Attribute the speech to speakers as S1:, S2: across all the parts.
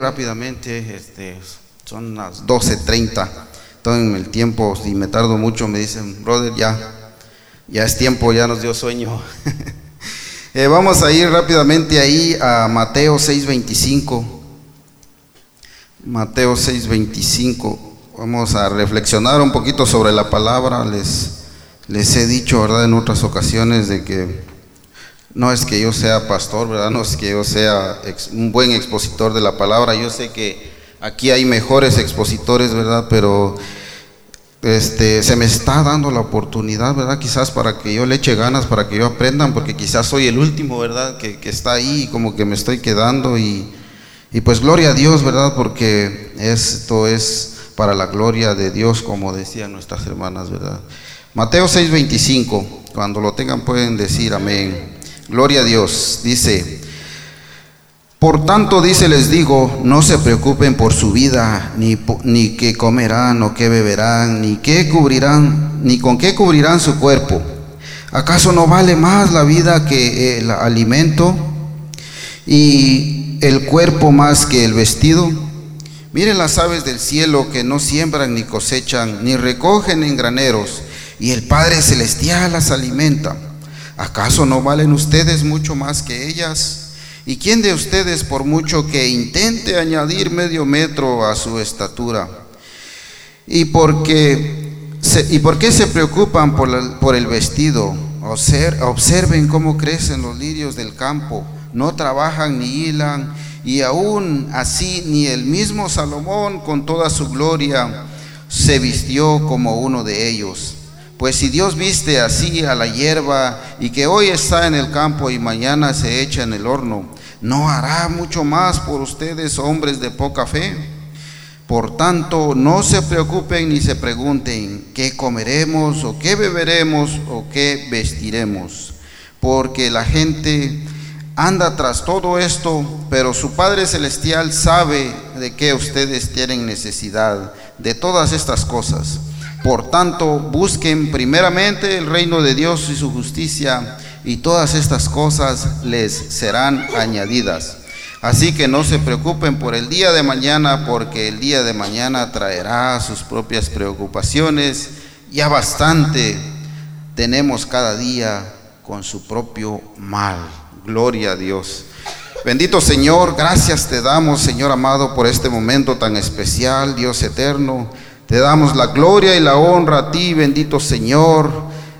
S1: Rápidamente, este, son las 12.30. en el tiempo, si me tardo mucho, me dicen, brother, ya, ya es tiempo, ya nos dio sueño. Eh, vamos a ir rápidamente ahí a Mateo 6.25. Mateo 6.25. Vamos a reflexionar un poquito sobre la palabra. Les, les he dicho, ¿verdad?, en otras ocasiones de que no es que yo sea pastor, ¿verdad? No es que yo sea un buen expositor de la palabra. Yo sé que aquí hay mejores expositores, ¿verdad? Pero este, se me está dando la oportunidad, ¿verdad? Quizás para que yo le eche ganas, para que yo aprendan, porque quizás soy el último, ¿verdad? Que, que está ahí, como que me estoy quedando y, y pues gloria a Dios, ¿verdad? Porque esto es para la gloria de Dios, como decían nuestras hermanas, ¿verdad? Mateo 6:25, cuando lo tengan pueden decir amén. Gloria a Dios. Dice, por tanto, dice, les digo, no se preocupen por su vida, ni, ni qué comerán o qué beberán, ni qué cubrirán, ni con qué cubrirán su cuerpo. ¿Acaso no vale más la vida que el alimento y el cuerpo más que el vestido? Miren las aves del cielo que no siembran ni cosechan, ni recogen en graneros, y el Padre Celestial las alimenta. ¿Acaso no valen ustedes mucho más que ellas? ¿Y quién de ustedes, por mucho que intente añadir medio metro a su estatura? ¿Y por qué se, ¿y por qué se preocupan por, por el vestido? Observen cómo crecen los lirios del campo, no trabajan ni hilan, y aún así ni el mismo Salomón con toda su gloria se vistió como uno de ellos. Pues si Dios viste así a la hierba y que hoy está en el campo y mañana se echa en el horno, ¿no hará mucho más por ustedes, hombres de poca fe? Por tanto, no se preocupen ni se pregunten qué comeremos o qué beberemos o qué vestiremos, porque la gente anda tras todo esto, pero su Padre Celestial sabe de qué ustedes tienen necesidad, de todas estas cosas. Por tanto, busquen primeramente el reino de Dios y su justicia, y todas estas cosas les serán añadidas. Así que no se preocupen por el día de mañana, porque el día de mañana traerá sus propias preocupaciones. Ya bastante tenemos cada día con su propio mal. Gloria a Dios. Bendito Señor, gracias te damos, Señor amado, por este momento tan especial, Dios eterno. Te damos la gloria y la honra a ti, bendito Señor.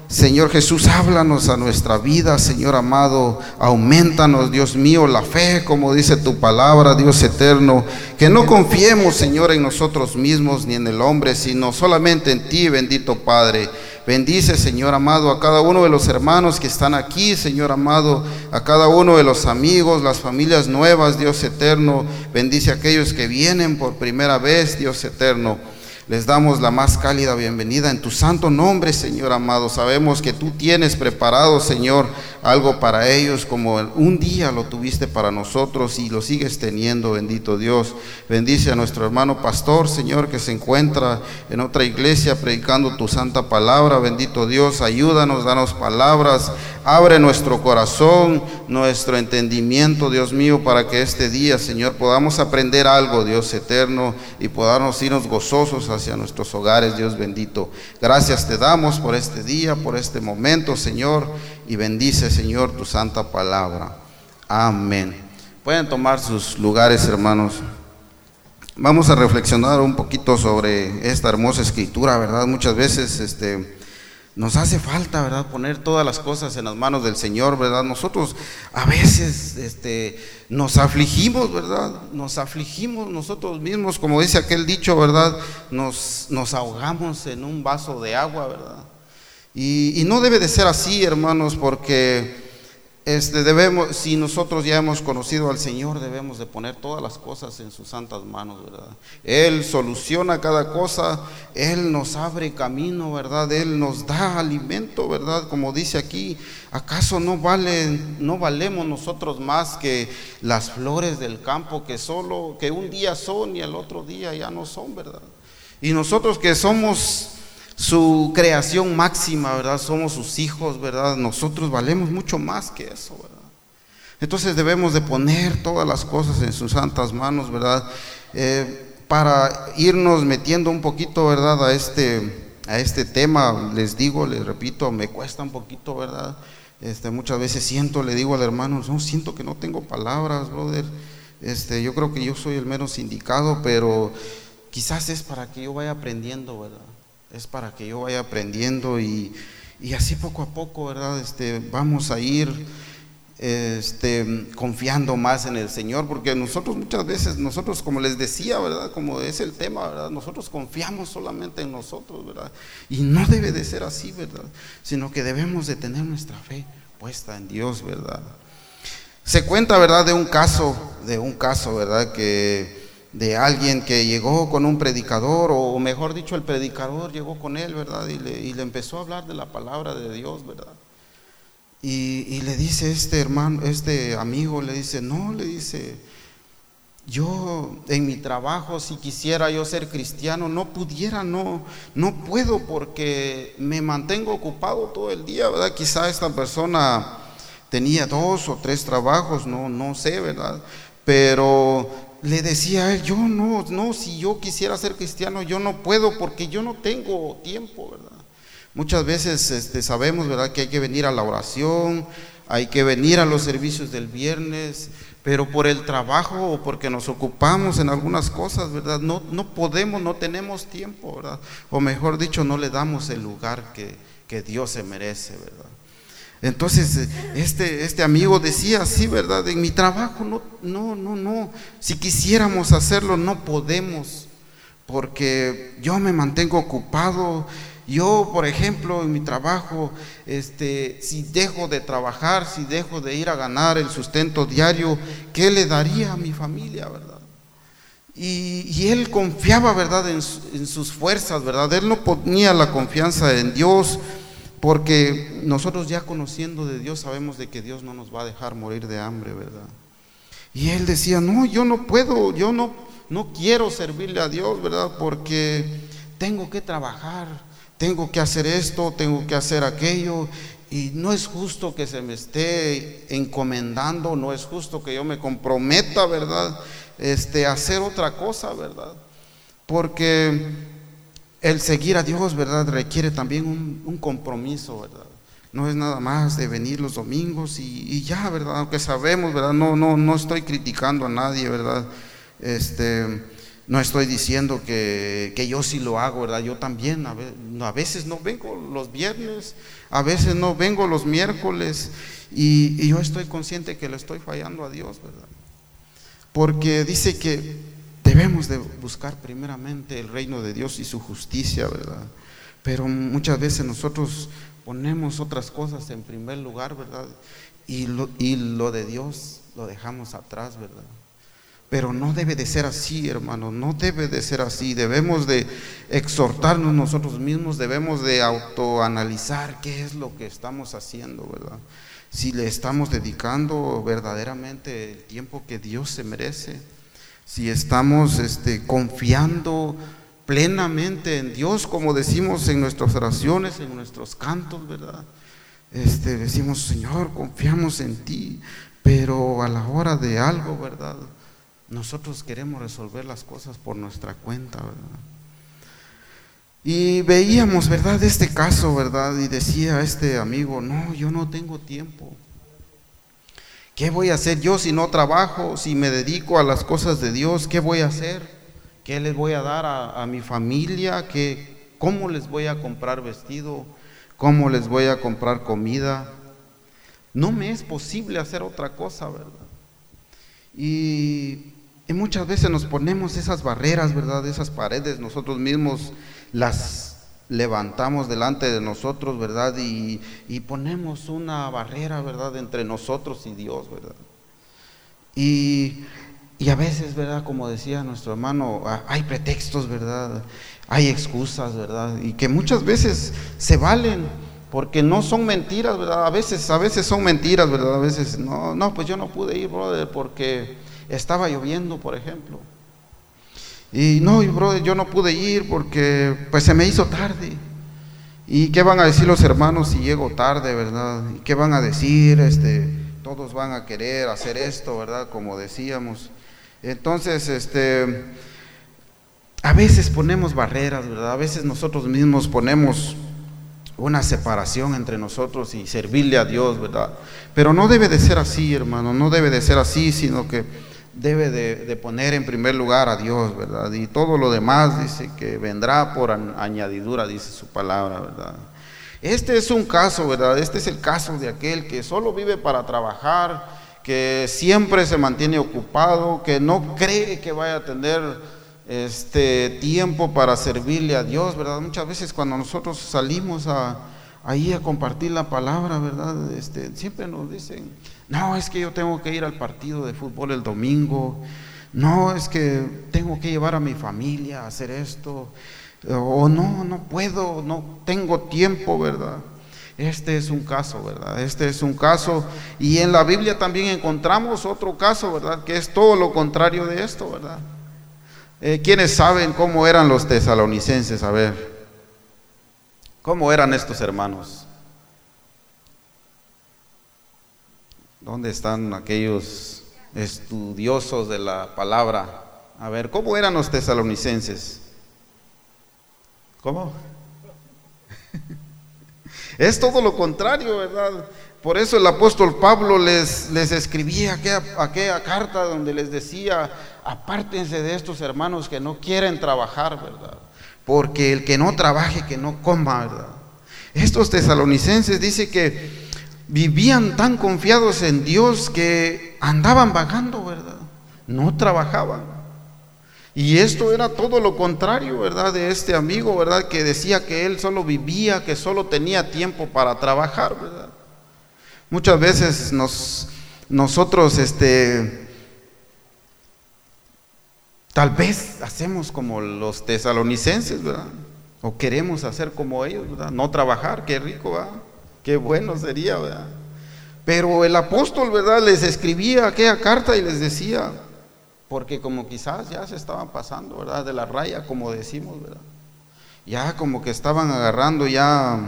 S1: Señor Jesús, háblanos a nuestra vida, Señor amado. Aumentanos, Dios mío, la fe, como dice tu palabra, Dios eterno. Que no confiemos, Señor, en nosotros mismos ni en el hombre, sino solamente en ti, bendito Padre. Bendice, Señor amado, a cada uno de los hermanos que están aquí, Señor amado, a cada uno de los amigos, las familias nuevas, Dios eterno. Bendice a aquellos que vienen por primera vez, Dios eterno. Les damos la más cálida bienvenida en tu santo nombre, Señor amado. Sabemos que tú tienes preparado, Señor, algo para ellos como un día lo tuviste para nosotros y lo sigues teniendo, bendito Dios. Bendice a nuestro hermano pastor, Señor, que se encuentra en otra iglesia predicando tu santa palabra. Bendito Dios, ayúdanos, danos palabras, abre nuestro corazón, nuestro entendimiento, Dios mío, para que este día, Señor, podamos aprender algo, Dios eterno, y podamos irnos gozosos hacia nuestros hogares, Dios bendito. Gracias te damos por este día, por este momento, Señor, y bendice, Señor, tu santa palabra. Amén. Pueden tomar sus lugares, hermanos. Vamos a reflexionar un poquito sobre esta hermosa escritura, ¿verdad? Muchas veces, este nos hace falta, ¿verdad? Poner todas las cosas en las manos del Señor, ¿verdad? Nosotros a veces este, nos afligimos, ¿verdad? Nos afligimos nosotros mismos, como dice aquel dicho, ¿verdad? Nos, nos ahogamos en un vaso de agua, ¿verdad? Y, y no debe de ser así, hermanos, porque este, debemos, si nosotros ya hemos conocido al Señor, debemos de poner todas las cosas en sus santas manos, ¿verdad? Él soluciona cada cosa, Él nos abre camino, ¿verdad? Él nos da alimento, ¿verdad? Como dice aquí, ¿acaso no valen, no valemos nosotros más que las flores del campo que solo, que un día son y el otro día ya no son, ¿verdad? Y nosotros que somos su creación máxima, ¿verdad? Somos sus hijos, ¿verdad? Nosotros valemos mucho más que eso, ¿verdad? Entonces debemos de poner todas las cosas en sus santas manos, ¿verdad? Eh, para irnos metiendo un poquito, ¿verdad? A este, a este tema, les digo, les repito, me cuesta un poquito, ¿verdad? Este, muchas veces siento, le digo al hermano, no, siento que no tengo palabras, brother. Este, yo creo que yo soy el menos indicado, pero quizás es para que yo vaya aprendiendo, ¿verdad? Es para que yo vaya aprendiendo y, y así poco a poco, ¿verdad? Este, vamos a ir este, confiando más en el Señor, porque nosotros muchas veces, nosotros como les decía, ¿verdad? Como es el tema, ¿verdad? Nosotros confiamos solamente en nosotros, ¿verdad? Y no debe de ser así, ¿verdad? Sino que debemos de tener nuestra fe puesta en Dios, ¿verdad? Se cuenta, ¿verdad? De un caso, de un caso, ¿verdad? Que de alguien que llegó con un predicador, o mejor dicho, el predicador llegó con él, ¿verdad? Y le, y le empezó a hablar de la palabra de Dios, ¿verdad? Y, le dice este hermano, este amigo, le dice, no, le dice, yo en mi trabajo, si quisiera yo ser cristiano, no pudiera, no, no puedo porque me mantengo ocupado todo el día, ¿verdad? Quizá esta persona tenía dos o tres trabajos, no, no sé, ¿verdad? Pero le decía a él, yo no, no, si yo quisiera ser cristiano, yo no puedo porque yo no tengo tiempo, ¿verdad? Muchas veces este, sabemos, ¿verdad?, que hay que venir a la oración, hay que venir a los servicios del viernes, pero por el trabajo o porque nos ocupamos en algunas cosas, ¿verdad? No, no podemos, no tenemos tiempo, ¿verdad? O mejor dicho, no le damos el lugar que, que Dios se merece, ¿verdad? Entonces, este, este amigo decía así, ¿verdad? En mi trabajo no, no, no, no. Si quisiéramos hacerlo, no podemos, porque yo me mantengo ocupado yo, por ejemplo, en mi trabajo, este, si dejo de trabajar, si dejo de ir a ganar el sustento diario, ¿qué le daría a mi familia, verdad? Y, él confiaba, ¿verdad?, en, en, sus fuerzas, ¿verdad? Él no ponía la confianza en Dios, porque nosotros ya conociendo de Dios sabemos de que Dios no nos va a dejar morir de hambre, ¿verdad? Y él decía, no, yo no puedo, yo no, no quiero servirle a Dios, ¿verdad? Porque tengo que trabajar tengo que hacer esto, tengo que hacer aquello, y no es justo que se me esté encomendando, no es justo que yo me comprometa, ¿verdad? Este, hacer otra cosa, ¿verdad? Porque el seguir a Dios, ¿verdad? Requiere también un, compromiso, ¿verdad? No es nada más de venir los domingos y, y, ya, ¿verdad? Aunque sabemos, ¿verdad? No, no, no estoy criticando a nadie, ¿verdad? Este, no estoy diciendo que, yo sí lo hago, ¿verdad? Yo también, a veces, no vengo los viernes, a veces no vengo los miércoles y, yo estoy consciente que le estoy fallando a Dios, ¿verdad? Porque dice que debemos de buscar primeramente el reino de Dios y su justicia, ¿verdad? Pero muchas veces nosotros ponemos otras cosas en primer lugar, ¿verdad? Y lo, y lo de Dios lo dejamos atrás, ¿verdad? Pero no debe de ser así, hermano, no debe de ser así. Debemos de exhortarnos nosotros mismos, debemos de autoanalizar qué es lo que estamos haciendo, ¿verdad? Si le estamos dedicando verdaderamente el tiempo que Dios se merece, si estamos este, confiando plenamente en Dios, como decimos en nuestras oraciones, en nuestros cantos, ¿verdad? Este, decimos, Señor, confiamos en ti, pero a la hora de algo, ¿verdad? Nosotros queremos resolver las cosas por nuestra cuenta, ¿verdad? Y veíamos, ¿verdad? Este caso, ¿verdad? Y decía este amigo, no, yo no tengo tiempo. ¿Qué voy a hacer yo si no trabajo, si me dedico a las cosas de Dios? ¿Qué voy a hacer? ¿Qué les voy a dar a, mi familia? ¿Qué, ¿Cómo les voy a comprar vestido? ¿Cómo les voy a comprar comida? No me es posible hacer otra cosa, ¿verdad? Y y muchas veces nos ponemos esas barreras, ¿verdad? Esas paredes, nosotros mismos las levantamos delante de nosotros, ¿verdad? Y, ponemos una barrera, ¿verdad? Entre nosotros y Dios, ¿verdad? Y, y, a veces, ¿verdad? Como decía nuestro hermano, hay pretextos, ¿verdad? Hay excusas, ¿verdad? Y que muchas veces se valen porque no son mentiras, ¿verdad? A veces, a veces son mentiras, ¿verdad? A veces, no, no, pues yo no pude ir, brother, porque estaba lloviendo, por ejemplo. Y no, y brother, yo no pude ir porque pues se me hizo tarde. ¿Y qué van a decir los hermanos si llego tarde, verdad? ¿Y qué van a decir este todos van a querer hacer esto, ¿verdad? Como decíamos. Entonces, este, a veces ponemos barreras, ¿verdad? A veces nosotros mismos ponemos una separación entre nosotros y servirle a Dios, ¿verdad? Pero no debe de ser así, hermano, no debe de ser así, sino que debe de, poner en primer lugar a Dios, ¿verdad? Y todo lo demás dice que vendrá por añadidura, dice su palabra, ¿verdad? Este es un caso, ¿verdad? Este es el caso de aquel que solo vive para trabajar, que siempre se mantiene ocupado, que no cree que vaya a tener este tiempo para servirle a Dios, ¿verdad? Muchas veces cuando nosotros salimos a, ahí a compartir la palabra, ¿verdad? Este, siempre nos dicen, no, es que yo tengo que ir al partido de fútbol el domingo, no, es que tengo que llevar a mi familia a hacer esto, o no, no puedo, no tengo tiempo, ¿verdad? Este es un caso, ¿verdad? Este es un caso. Y en la Biblia también encontramos otro caso, ¿verdad? Que es todo lo contrario de esto, ¿verdad? Eh, ¿Quiénes saben cómo eran los tesalonicenses? A ver, ¿cómo eran estos hermanos? ¿Dónde están aquellos estudiosos de la palabra? A ver, ¿cómo eran los tesalonicenses? ¿Cómo? Es todo lo contrario, ¿verdad? Por eso el apóstol Pablo les, les escribía aquella, carta donde les decía, apártense de estos hermanos que no quieren trabajar, ¿verdad? Porque el que no trabaje, que no coma, ¿verdad? Estos tesalonicenses dice que vivían tan confiados en Dios que andaban vagando, ¿verdad? No trabajaban. Y esto era todo lo contrario, ¿verdad? De este amigo, ¿verdad? Que decía que él solo vivía, que solo tenía tiempo para trabajar, ¿verdad? Muchas veces nos, nosotros, este, tal vez hacemos como los tesalonicenses, ¿verdad? O queremos hacer como ellos, ¿verdad? No trabajar, qué rico, ¿verdad? Qué bueno sería, ¿verdad? Pero el apóstol, ¿verdad? Les escribía aquella carta y les decía, porque como quizás ya se estaban pasando, ¿verdad? De la raya, como decimos, ¿verdad? Ya como que estaban agarrando ya,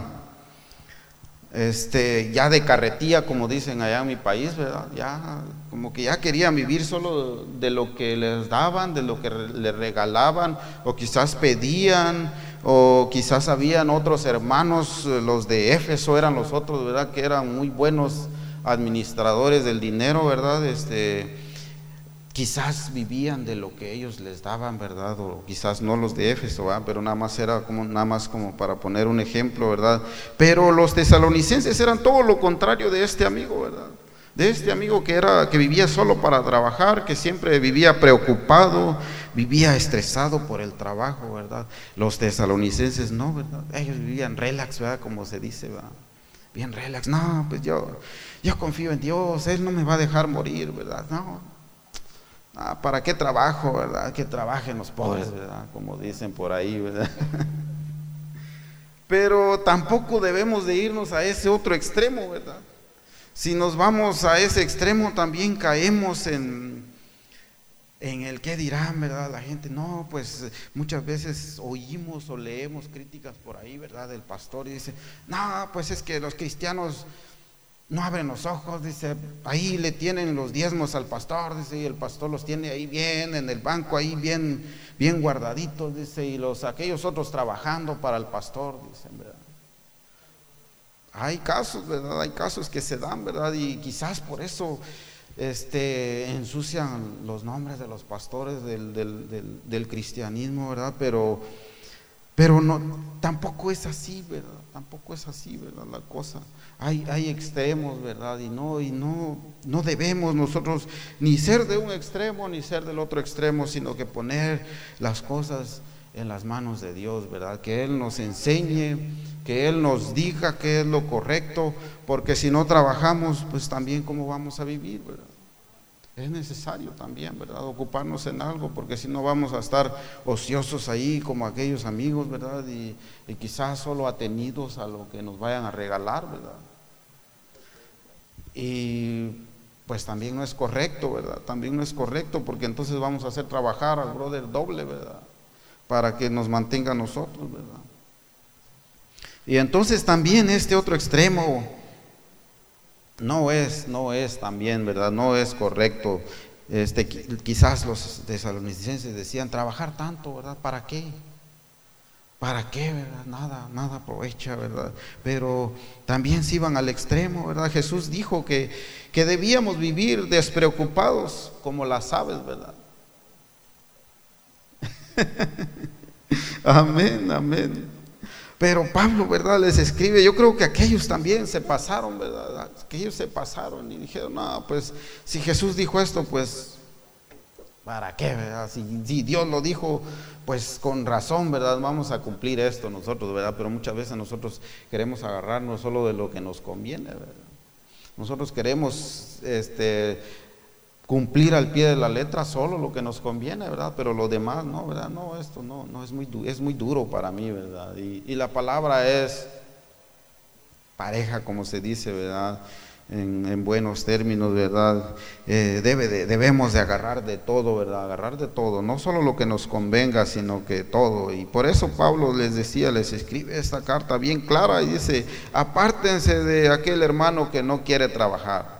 S1: este, ya de carretilla, como dicen allá en mi país, ¿verdad? Ya, como que ya querían vivir solo de lo que les daban, de lo que les regalaban, o quizás pedían, o quizás habían otros hermanos, eh, los de Éfeso eran los otros, ¿verdad? Que eran muy buenos administradores del dinero, ¿verdad? Este, quizás vivían de lo que ellos les daban, ¿verdad? O quizás no los de Éfeso, ¿verdad? Pero nada más era como, nada más como para poner un ejemplo, ¿verdad? Pero los tesalonicenses eran todo lo contrario de este amigo, ¿verdad? De este amigo que era que vivía solo para trabajar, que siempre vivía preocupado, vivía estresado por el trabajo, ¿verdad? Los tesalonicenses no, ¿verdad? Ellos vivían relax, ¿verdad? Como se dice, ¿verdad? Bien relax. No, pues yo yo confío en Dios, él no me va a dejar morir, ¿verdad? No. Ah, ¿para qué trabajo, verdad? Que trabajen los pobres, ¿verdad? Como dicen por ahí, ¿verdad? Pero tampoco debemos de irnos a ese otro extremo, ¿verdad? Si nos vamos a ese extremo también caemos en, en el que dirán, ¿verdad? La gente, no, pues muchas veces oímos o leemos críticas por ahí, ¿verdad? Del pastor y dice, no, pues es que los cristianos no abren los ojos, dice, ahí le tienen los diezmos al pastor, dice, y el pastor los tiene ahí bien, en el banco ahí bien, bien guardaditos, dice, y los aquellos otros trabajando para el pastor, dicen, ¿verdad? Hay casos, ¿verdad? Hay casos que se dan, ¿verdad? Y quizás por eso este, ensucian los nombres de los pastores del, del, cristianismo, ¿verdad? Pero, pero no, tampoco es así, ¿verdad? Tampoco es así, ¿verdad? La cosa. Hay, hay extremos, ¿verdad? Y no, y no, no debemos nosotros ni ser de un extremo ni ser del otro extremo, sino que poner las cosas en las manos de Dios, ¿verdad? Que Él nos enseñe que Él nos diga qué es lo correcto, porque si no trabajamos, pues también cómo vamos a vivir, ¿verdad? Es necesario también, ¿verdad? Ocuparnos en algo, porque si no vamos a estar ociosos ahí como aquellos amigos, ¿verdad? Y, y quizás solo atenidos a lo que nos vayan a regalar, ¿verdad? Y pues también no es correcto, ¿verdad? También no es correcto, porque entonces vamos a hacer trabajar al brother doble, ¿verdad? Para que nos mantenga a nosotros, ¿verdad? Y entonces también este otro extremo, no es, no es también, ¿verdad? No es correcto. Este, quizás los tesalonicenses decían, trabajar tanto, ¿verdad? ¿Para qué? ¿Para qué, verdad? Nada, nada aprovecha, ¿verdad? Pero también se iban al extremo, ¿verdad? Jesús dijo que, que debíamos vivir despreocupados como las aves, ¿verdad? amén, amén. Pero Pablo, ¿verdad? Les escribe, yo creo que aquellos también se pasaron, ¿verdad? Aquellos se pasaron y dijeron, no, pues si Jesús dijo esto, pues ¿Para qué, verdad? Si, Dios lo dijo, pues con razón, ¿verdad? Vamos a cumplir esto nosotros, ¿verdad? Pero muchas veces nosotros queremos agarrarnos solo de lo que nos conviene, ¿verdad? Nosotros queremos este, cumplir al pie de la letra solo lo que nos conviene, ¿verdad? Pero lo demás, no, ¿verdad? No, esto no, no es muy, es muy duro para mí, ¿verdad? Y, la palabra es pareja, como se dice, ¿verdad? en, buenos términos, ¿verdad? Eh, debe debemos de agarrar de todo, ¿verdad? Agarrar de todo, no solo lo que nos convenga, sino que todo. Y por eso Pablo les decía, les escribe esta carta bien clara y dice, apártense de aquel hermano que no quiere trabajar.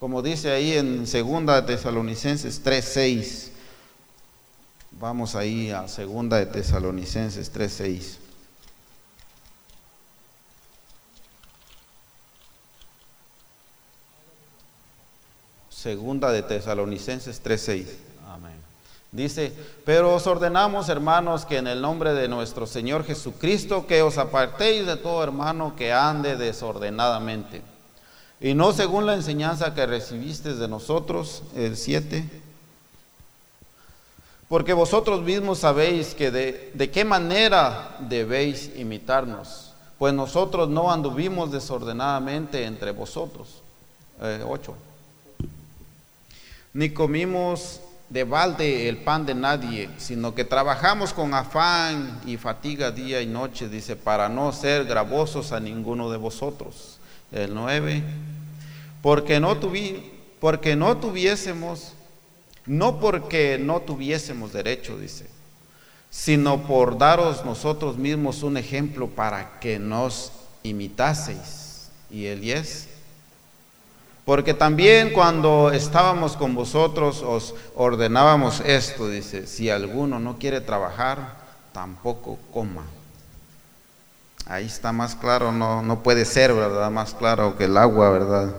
S1: Como dice ahí en 2 Tesalonicenses 3.6. Vamos ahí a 2 de Tesalonicenses 3.6. Segunda de Tesalonicenses 3:6. Amén. Dice, pero os ordenamos, hermanos, que en el nombre de nuestro Señor Jesucristo, que os apartéis de todo hermano que ande desordenadamente. Y no según la enseñanza que recibisteis de nosotros, el 7. Porque vosotros mismos sabéis que de, de qué manera debéis imitarnos. Pues nosotros no anduvimos desordenadamente entre vosotros. 8 ni comimos de balde el pan de nadie, sino que trabajamos con afán y fatiga día y noche, dice, para no ser gravosos a ninguno de vosotros. El 9, porque no, porque no tuviésemos, no porque no tuviésemos derecho, dice, sino por daros nosotros mismos un ejemplo para que nos imitaseis. Y el 10, porque también cuando estábamos con vosotros os ordenábamos esto, dice, si alguno no quiere trabajar, tampoco coma. Ahí está más claro, no, no puede ser, ¿verdad? Más claro que el agua, ¿verdad?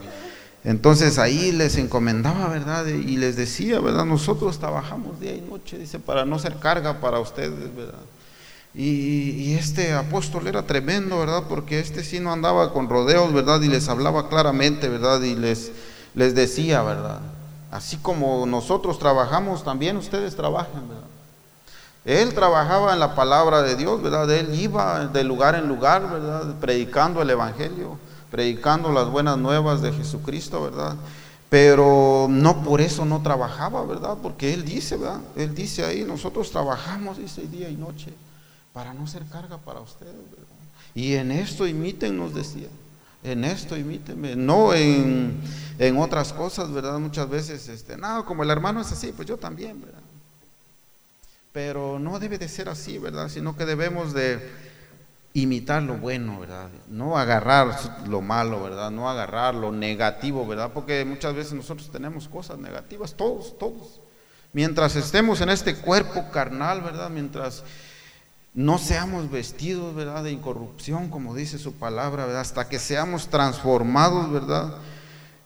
S1: Entonces ahí les encomendaba, ¿verdad? Y les decía, ¿verdad? Nosotros trabajamos día y noche, dice, para no ser carga para ustedes, ¿verdad? Y, este apóstol era tremendo, ¿verdad? Porque este sí no andaba con rodeos, ¿verdad? Y les hablaba claramente, ¿verdad? Y les, les decía, ¿verdad? Así como nosotros trabajamos, también ustedes trabajan, ¿verdad? Él trabajaba en la palabra de Dios, ¿verdad? Él iba de lugar en lugar, ¿verdad? Predicando el Evangelio, predicando las buenas nuevas de Jesucristo, ¿verdad? Pero no por eso no trabajaba, ¿verdad? Porque Él dice, ¿verdad? Él dice ahí, nosotros trabajamos, dice, día y noche para no ser carga para ustedes. Y en esto imiten, nos decía. En esto imítenme, no en, otras cosas, ¿verdad? Muchas veces, este, no, como el hermano es así, pues yo también, ¿verdad? Pero no debe de ser así, ¿verdad? Sino que debemos de imitar lo bueno, ¿verdad? No agarrar lo malo, ¿verdad? No agarrar lo negativo, ¿verdad? Porque muchas veces nosotros tenemos cosas negativas, todos, todos. Mientras estemos en este cuerpo carnal, ¿verdad? Mientras no seamos vestidos, ¿verdad?, de incorrupción, como dice su palabra, ¿verdad? Hasta que seamos transformados, ¿verdad?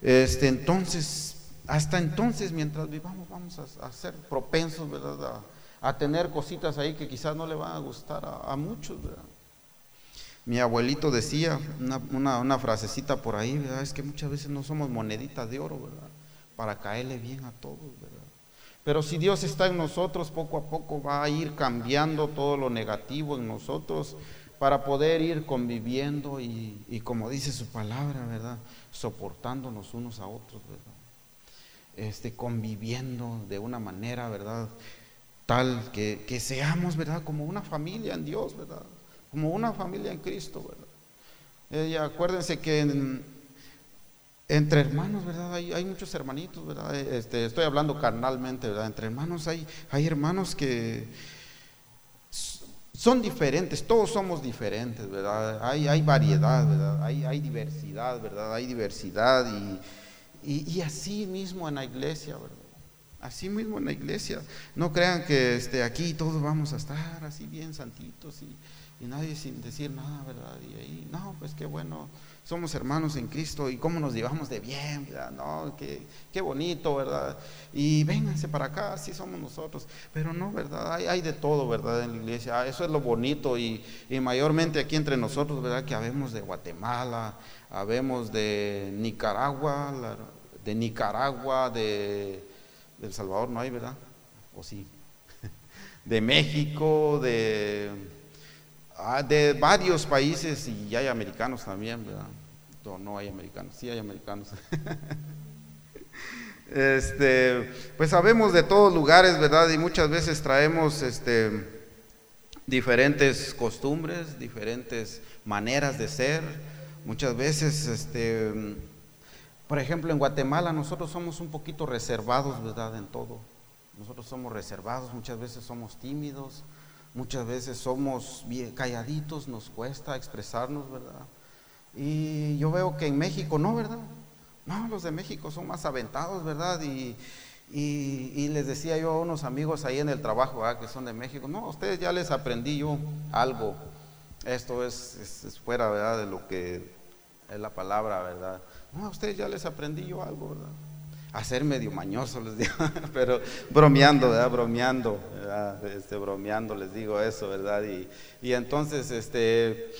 S1: Este, entonces, hasta entonces, mientras vivamos, vamos a, ser propensos, ¿verdad?, tener cositas ahí que quizás no le van a gustar a, muchos, ¿verdad? Mi abuelito decía una, una, frasecita por ahí, ¿verdad? Es que muchas veces no somos moneditas de oro, ¿verdad? Para caerle bien a todos, ¿verdad? Pero si Dios está en nosotros, poco a poco va a ir cambiando todo lo negativo en nosotros para poder ir conviviendo y, como dice su palabra, ¿verdad? Soportándonos unos a otros, ¿verdad? Este, conviviendo de una manera, ¿verdad? Tal que, que seamos, ¿verdad? Como una familia en Dios, ¿verdad? Como una familia en Cristo, ¿verdad? Eh, acuérdense que en, entre hermanos, ¿verdad? Hay, muchos hermanitos, ¿verdad? Este, estoy hablando carnalmente, ¿verdad? Entre hermanos hay, hay hermanos que son diferentes, todos somos diferentes, ¿verdad? Hay, hay variedad, ¿verdad? Hay, hay, diversidad, ¿verdad? Hay diversidad y, y, así mismo en la iglesia, ¿verdad? Así mismo en la iglesia. No crean que este, aquí todos vamos a estar así bien santitos y, nadie sin decir nada, ¿verdad? Y ahí, no, pues qué bueno somos hermanos en Cristo y cómo nos llevamos de bien, ¿verdad? No, qué, qué bonito, ¿verdad? Y vénganse para acá, así somos nosotros. Pero no, ¿verdad? Hay, hay de todo, ¿verdad? En la iglesia. Ah, eso es lo bonito y, y, mayormente aquí entre nosotros, ¿verdad? Que habemos de Guatemala, habemos de Nicaragua, de Nicaragua, de, El Salvador, no hay, ¿verdad? ¿O sí? De México, de Ah, de varios países y hay americanos también, ¿verdad? No, no hay americanos, sí hay americanos. este, pues sabemos de todos lugares, ¿verdad? Y muchas veces traemos este, diferentes costumbres, diferentes maneras de ser. Muchas veces, este, por ejemplo, en Guatemala nosotros somos un poquito reservados, ¿verdad? En todo. Nosotros somos reservados, muchas veces somos tímidos, Muchas veces somos calladitos, nos cuesta expresarnos, ¿verdad? Y yo veo que en México no, ¿verdad? No, los de México son más aventados, ¿verdad? Y, y, les decía yo a unos amigos ahí en el trabajo, ¿verdad? que son de México, no, ustedes ya les aprendí yo algo. Esto es, es, fuera, ¿verdad? De lo que es la palabra, ¿verdad? No, a ustedes ya les aprendí yo algo, ¿verdad? a ser medio mañoso, les digo, pero bromeando, ¿verdad? Bromeando, ¿verdad? Este, bromeando les digo eso, ¿verdad? Y, y, entonces, este,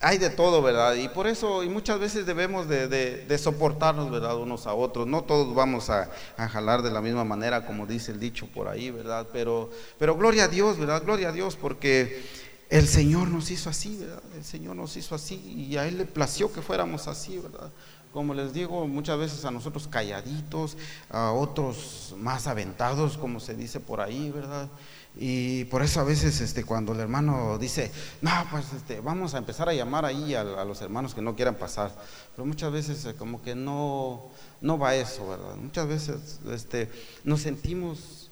S1: hay de todo, ¿verdad? Y por eso, y muchas veces debemos de, soportarnos, ¿verdad? Unos a otros. No todos vamos a, a, jalar de la misma manera, como dice el dicho por ahí, ¿verdad? Pero, pero gloria a Dios, ¿verdad? Gloria a Dios, porque el Señor nos hizo así, ¿verdad? El Señor nos hizo así y a Él le plació que fuéramos así, ¿verdad? como les digo, muchas veces a nosotros calladitos, a otros más aventados, como se dice por ahí, ¿verdad? Y por eso a veces este, cuando el hermano dice, no, pues este, vamos a empezar a llamar ahí a, los hermanos que no quieran pasar, pero muchas veces eh, como que no, no va eso, ¿verdad? Muchas veces este, nos sentimos,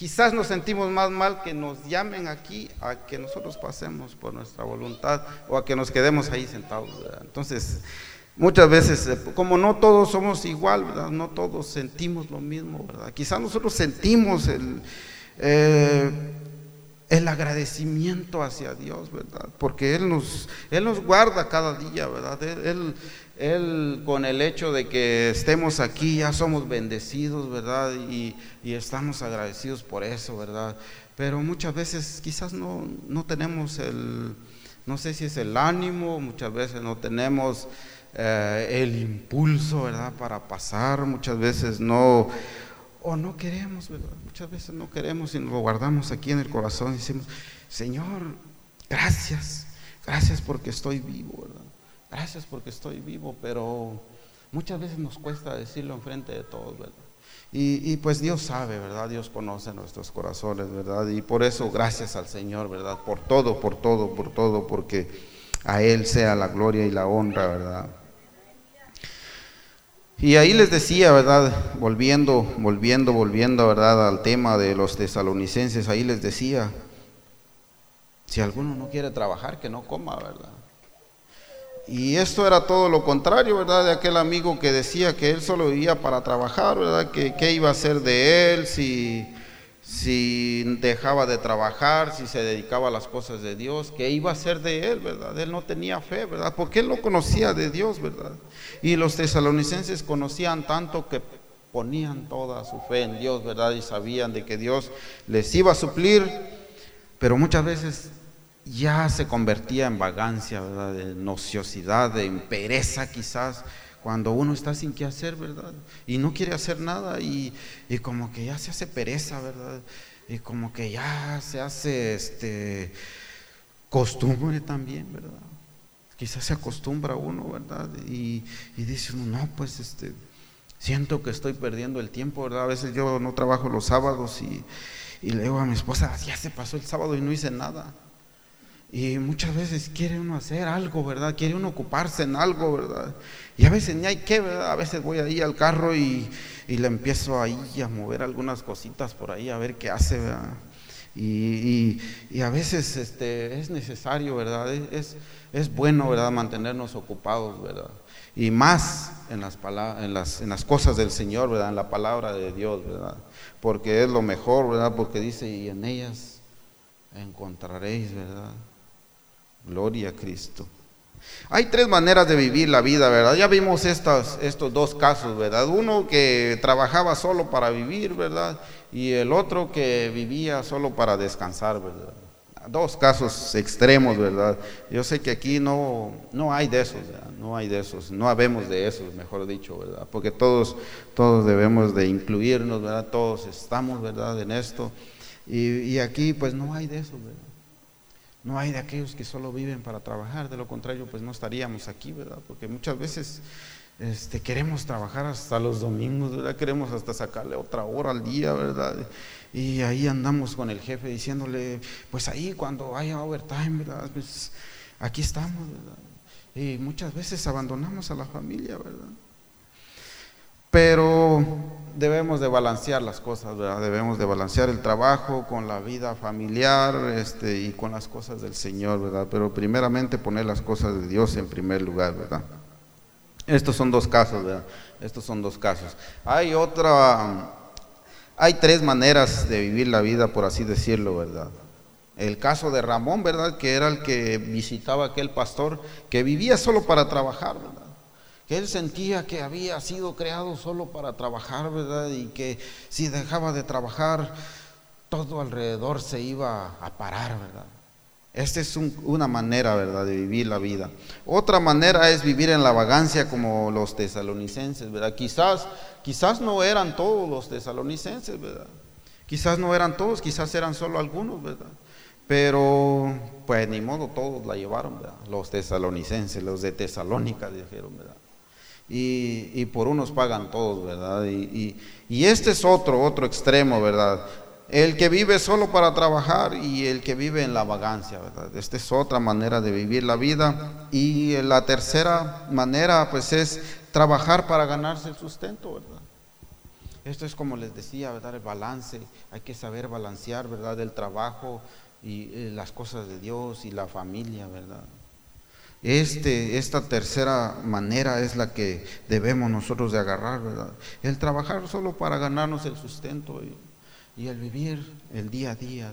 S1: quizás nos sentimos más mal que nos llamen aquí a que nosotros pasemos por nuestra voluntad o a que nos quedemos ahí sentados. Entonces, Muchas veces, eh, como no todos somos igual. No todos sentimos lo mismo, ¿verdad? Quizás nosotros sentimos el, eh, el agradecimiento hacia Dios, ¿verdad? Porque Él nos, Él nos guarda cada día, ¿verdad? Él, él, con el hecho de que estemos aquí ya somos bendecidos, ¿verdad? Y, y, estamos agradecidos por eso, ¿verdad? Pero muchas veces quizás no, no tenemos el, no sé si es el ánimo, muchas veces no tenemos eh, el impulso, ¿verdad? Para pasar, muchas veces no, o no queremos, ¿verdad? Muchas veces no queremos y nos lo guardamos aquí en el corazón y decimos, Señor, gracias, gracias porque estoy vivo, ¿verdad? Gracias porque estoy vivo, pero muchas veces nos cuesta decirlo enfrente de todos, ¿verdad? Y, pues Dios sabe, ¿verdad? Dios conoce nuestros corazones, ¿verdad? Y por eso gracias al Señor, ¿verdad? Por todo, por todo, por todo, porque a Él sea la gloria y la honra, ¿verdad? Y ahí les decía, ¿verdad? Volviendo, volviendo, volviendo, ¿verdad? Al tema de los tesalonicenses, ahí les decía, si alguno no quiere trabajar, que no coma, ¿verdad? Y esto era todo lo contrario, ¿verdad? De aquel amigo que decía que él solo vivía para trabajar, ¿verdad? Que qué iba a hacer de él si, si dejaba de trabajar, si se dedicaba a las cosas de Dios, qué iba a hacer de él, ¿verdad? Él no tenía fe, ¿verdad? Porque él no conocía de Dios, ¿verdad? Y los tesalonicenses conocían tanto que ponían toda su fe en Dios, ¿verdad? Y sabían de que Dios les iba a suplir, pero muchas veces ya se convertía en vagancia, ¿verdad? De nociosidad, de pereza quizás, cuando uno está sin qué hacer, ¿verdad? Y no quiere hacer nada y, y, como que ya se hace pereza, ¿verdad? Y como que ya se hace este costumbre también, ¿verdad? quizás se acostumbra uno, ¿verdad? Y, dice uno, no, pues este, siento que estoy perdiendo el tiempo, ¿verdad? A veces yo no trabajo los sábados y, y le digo a mi esposa, ya se pasó el sábado y no hice nada. Y muchas veces quiere uno hacer algo, ¿verdad? Quiere uno ocuparse en algo, ¿verdad? Y a veces ni hay que, ¿verdad? A veces voy ahí al carro y, y le empiezo ahí a mover algunas cositas por ahí a ver qué hace, ¿verdad? Y, a veces este, es necesario, ¿verdad? Es, es bueno, ¿verdad? Mantenernos ocupados, ¿verdad? Y más en las, en, las, en las cosas del Señor, ¿verdad? En la palabra de Dios, ¿verdad? Porque es lo mejor, ¿verdad? Porque dice, y en ellas encontraréis, ¿verdad? Gloria a Cristo. Hay tres maneras de vivir la vida, ¿verdad? Ya vimos estos, estos dos casos, ¿verdad? Uno que trabajaba solo para vivir, ¿verdad? Y el otro que vivía solo para descansar, ¿verdad? Dos casos extremos, ¿verdad? Yo sé que aquí no, no hay de esos, ¿verdad? no hay de esos, no habemos de esos, mejor dicho, ¿verdad? Porque todos, todos debemos de incluirnos, ¿verdad? Todos estamos, ¿verdad? En esto. Y, y aquí pues no hay de eso, ¿verdad? No hay de aquellos que solo viven para trabajar, de lo contrario, pues no estaríamos aquí, ¿verdad? Porque muchas veces este, queremos trabajar hasta los domingos, ¿verdad? Queremos hasta sacarle otra hora al día, ¿verdad? Y ahí andamos con el jefe diciéndole, pues ahí cuando haya overtime, ¿verdad? Pues aquí estamos, ¿verdad? Y muchas veces abandonamos a la familia, ¿verdad? Pero debemos de balancear las cosas, ¿verdad? Debemos de balancear el trabajo con la vida familiar este, y con las cosas del Señor, ¿verdad? Pero primeramente poner las cosas de Dios en primer lugar, ¿verdad? Estos son dos casos, ¿verdad? Estos son dos casos. Hay otra, hay tres maneras de vivir la vida, por así decirlo, ¿verdad? El caso de Ramón, ¿verdad? Que era el que visitaba aquel pastor que vivía solo para trabajar, ¿verdad? Que él sentía que había sido creado solo para trabajar, ¿verdad? Y que si dejaba de trabajar, todo alrededor se iba a parar, ¿verdad? Esta es una manera, ¿verdad?, de vivir la vida. Otra manera es vivir en la vagancia como los tesalonicenses, ¿verdad? Quizás, quizás no eran todos los tesalonicenses, ¿verdad? Quizás no eran todos, quizás eran solo algunos, ¿verdad? Pero, pues ni modo, todos la llevaron, ¿verdad? Los tesalonicenses, los de Tesalónica dijeron, ¿verdad? Y, por unos pagan todos, ¿verdad? Y, este es otro, otro extremo, ¿verdad? El que vive solo para trabajar y el que vive en la vagancia, ¿verdad? Esta es otra manera de vivir la vida. Y la tercera manera, pues, es trabajar para ganarse el sustento, ¿verdad? Esto es como les decía, ¿verdad? El balance, hay que saber balancear, ¿verdad? El trabajo y eh, las cosas de Dios y la familia, ¿verdad? Este, esta tercera manera es la que debemos nosotros de agarrar, ¿verdad? El trabajar solo para ganarnos el sustento y, el vivir el día a día.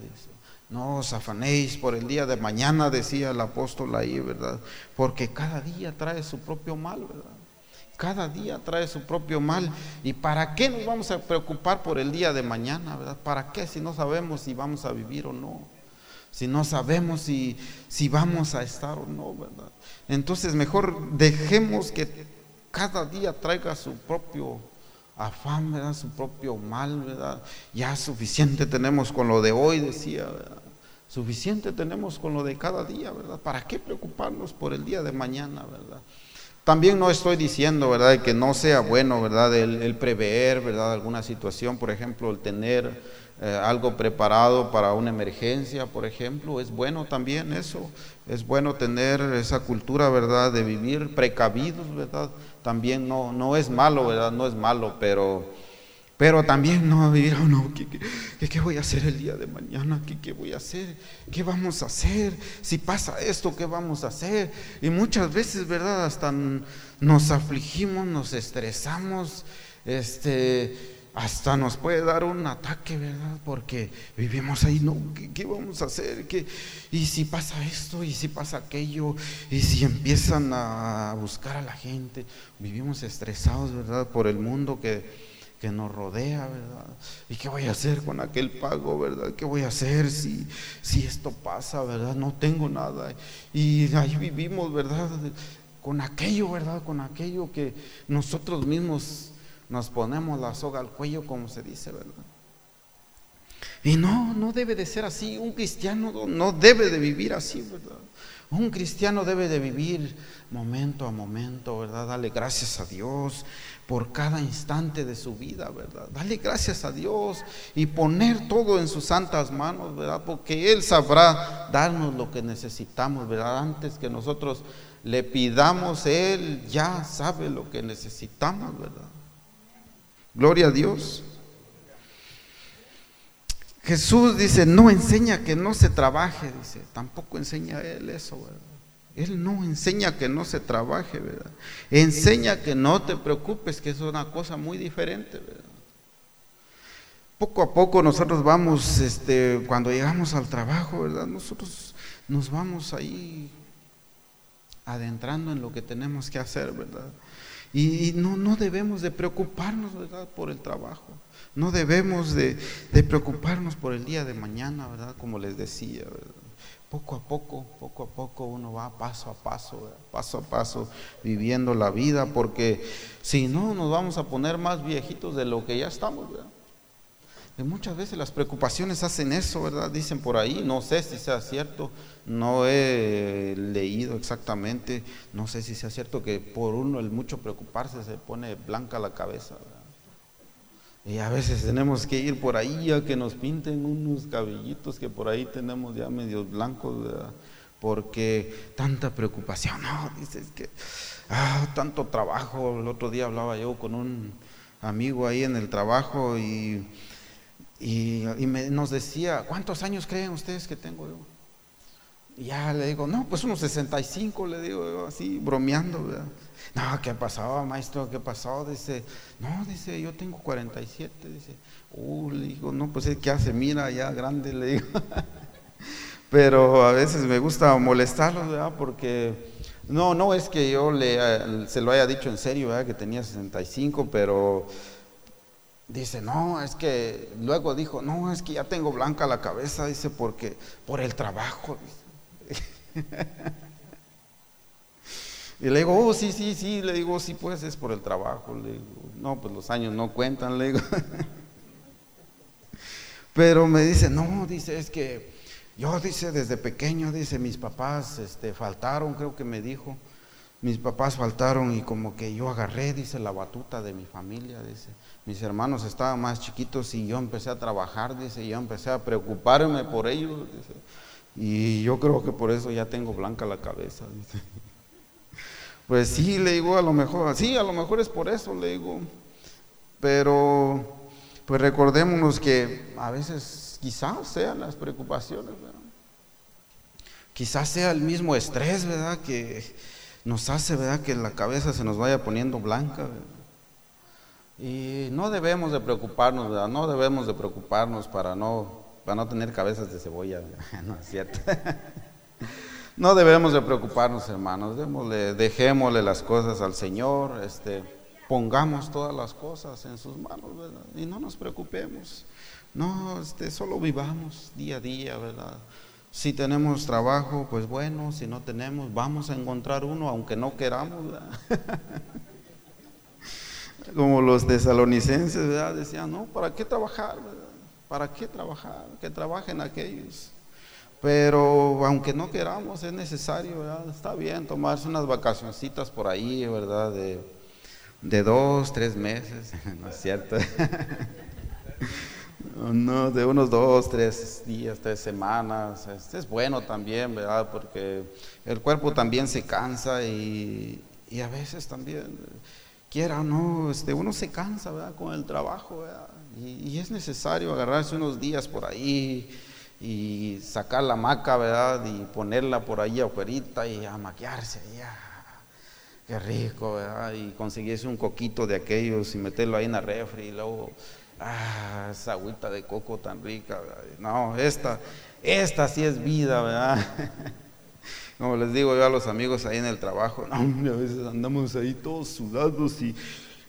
S1: No os afanéis por el día de mañana, decía el apóstol ahí, ¿verdad? Porque cada día trae su propio mal, ¿verdad? Cada día trae su propio mal. ¿Y para qué nos vamos a preocupar por el día de mañana, verdad? ¿Para qué si no sabemos si vamos a vivir o no? Si no sabemos si, si vamos a estar o no, ¿verdad? Entonces mejor dejemos que cada día traiga su propio afán, ¿verdad? Su propio mal, ¿verdad? Ya suficiente tenemos con lo de hoy, decía, ¿verdad? Suficiente tenemos con lo de cada día, ¿verdad? ¿Para qué preocuparnos por el día de mañana, ¿verdad? También no estoy diciendo, ¿verdad?, que no sea bueno, ¿verdad?, el, el prever, ¿verdad?, alguna situación, por ejemplo, el tener eh, algo preparado para una emergencia, por ejemplo, es bueno también eso, es bueno tener esa cultura, ¿verdad?, de vivir precavidos, ¿verdad? También no, no es malo, ¿verdad? No es malo, pero, pero también no vivir, no, ¿qué, ¿qué, voy a hacer el día de mañana? ¿Qué, ¿Qué voy a hacer? ¿Qué vamos a hacer? Si pasa esto, ¿qué vamos a hacer? Y muchas veces, ¿verdad? Hasta nos afligimos, nos estresamos, este hasta nos puede dar un ataque, ¿verdad? Porque vivimos ahí, no, ¿qué, vamos a hacer? ¿Qué? Y si pasa esto, y si pasa aquello, y si empiezan a buscar a la gente, vivimos estresados, ¿verdad? Por el mundo que, que nos rodea, ¿verdad? ¿Y qué voy a hacer con aquel pago, verdad? ¿Qué voy a hacer si, si esto pasa, verdad? No tengo nada. Y ahí vivimos, ¿verdad? Con aquello, ¿verdad? Con aquello que nosotros mismos nos ponemos la soga al cuello, como se dice, ¿verdad? Y no, no debe de ser así. Un cristiano no debe de vivir así, ¿verdad? Un cristiano debe de vivir momento a momento, ¿verdad? Dale gracias a Dios por cada instante de su vida, ¿verdad? Dale gracias a Dios y poner todo en sus santas manos, ¿verdad? Porque Él sabrá darnos lo que necesitamos, ¿verdad? Antes que nosotros le pidamos, Él ya sabe lo que necesitamos, ¿verdad? Gloria a Dios. Jesús dice, no enseña que no se trabaje, dice, tampoco enseña él eso, ¿verdad? Él no enseña que no se trabaje, ¿verdad? Enseña que no te preocupes, que es una cosa muy diferente, ¿verdad? Poco a poco nosotros vamos, este, cuando llegamos al trabajo, ¿verdad? Nosotros nos vamos ahí adentrando en lo que tenemos que hacer, ¿verdad? Y, no, no debemos de preocuparnos, ¿verdad? Por el trabajo. No debemos de, preocuparnos por el día de mañana, ¿verdad? Como les decía. Poco a poco, poco a poco uno va paso a paso, paso a paso viviendo la vida, porque si no nos vamos a poner más viejitos de lo que ya estamos. Y muchas veces las preocupaciones hacen eso, ¿verdad? Dicen por ahí, no sé si sea cierto, no he leído exactamente, no sé si sea cierto que por uno el mucho preocuparse se pone blanca la cabeza, ¿verdad? Y a veces tenemos que ir por ahí a que nos pinten unos cabellitos que por ahí tenemos ya medios blancos, ¿verdad? Porque tanta preocupación, no, dices que, ah, tanto trabajo. El otro día hablaba yo con un amigo ahí en el trabajo y, y, nos decía, ¿cuántos años creen ustedes que tengo yo? Y ya le digo, no, pues unos 65, le digo así, bromeando, ¿verdad? No, ¿qué pasó, maestro? ¿Qué pasó? Dice, no, dice, yo tengo 47. Dice, uh, le digo, no, pues ¿qué hace? Mira, ya grande, le digo. Pero a veces me gusta molestarlo, ¿verdad? Porque no, no es que yo le, se lo haya dicho en serio, ¿verdad? Que tenía 65, pero dice, no, es que luego dijo, no, es que ya tengo blanca la cabeza, dice, porque por el trabajo. Y le digo, oh, sí, sí, sí, le digo, sí, pues es por el trabajo. Le digo, no, pues los años no cuentan, le digo. Pero me dice, no, dice, es que yo, dice, desde pequeño, dice, mis papás este, faltaron, creo que me dijo, mis papás faltaron y como que yo agarré, dice, la batuta de mi familia, dice, mis hermanos estaban más chiquitos y yo empecé a trabajar, dice, yo empecé a preocuparme por ellos, dice, y yo creo que por eso ya tengo blanca la cabeza, dice. Pues sí, le digo, a lo mejor, sí, a lo mejor es por eso, le digo. Pero, pues recordémonos que a veces quizás sean las preocupaciones, ¿verdad? Quizás sea el mismo estrés, ¿verdad? Que nos hace, ¿verdad? Que la cabeza se nos vaya poniendo blanca, ¿verdad? Y no debemos de preocuparnos, ¿verdad? No debemos de preocuparnos para no, para no tener cabezas de cebolla, ¿verdad? No es cierto. No debemos de preocuparnos, hermanos, dejémosle las cosas al Señor, este, pongamos todas las cosas en sus manos, Y no nos preocupemos. No, este, solo vivamos día a día, ¿verdad? Si tenemos trabajo, pues bueno, si no tenemos, vamos a encontrar uno, aunque no queramos, Como los tesalonicenses, ¿verdad? Decían, no, ¿para qué trabajar? ¿Para qué trabajar? Que trabajen aquellos pero aunque no queramos, es necesario, ¿verdad? Está bien tomarse unas vacacioncitas por ahí, ¿verdad? De, dos, tres meses, ¿no es cierto? no, de unos dos, tres días, tres semanas. Este es bueno también, ¿verdad? Porque el cuerpo también se cansa y, y a veces también, quiera o no, este, uno se cansa, ¿verdad? Con el trabajo, ¿verdad? Y, es necesario agarrarse unos días por ahí y sacar la maca, ¿verdad? Y ponerla por ahí afuera y a maquiarse. Ya. Qué rico, ¿verdad? Y conseguirse un coquito de aquellos y meterlo ahí en la refri y luego, ah, esa agüita de coco tan rica. No, esta, esta sí es vida, ¿verdad? Como les digo yo a los amigos ahí en el trabajo, no, a veces andamos ahí todos sudados y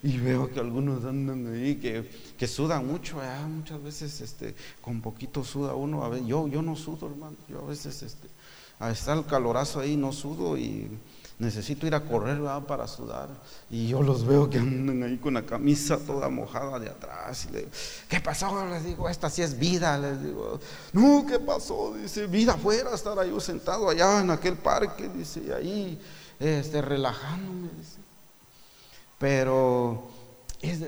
S1: y veo que algunos andan ahí que, que sudan mucho, muchas veces este, con poquito suda uno, a ver, yo, yo no sudo hermano, yo a veces este, a estar el calorazo ahí no sudo y necesito ir a correr para sudar y yo los veo que andan ahí con la camisa toda mojada de atrás y le ¿qué pasó? Les digo, esta sí es vida, les digo, no, ¿qué pasó? Dice, vida afuera, estar ahí sentado allá en aquel parque, dice, y ahí este, relajándome. Pero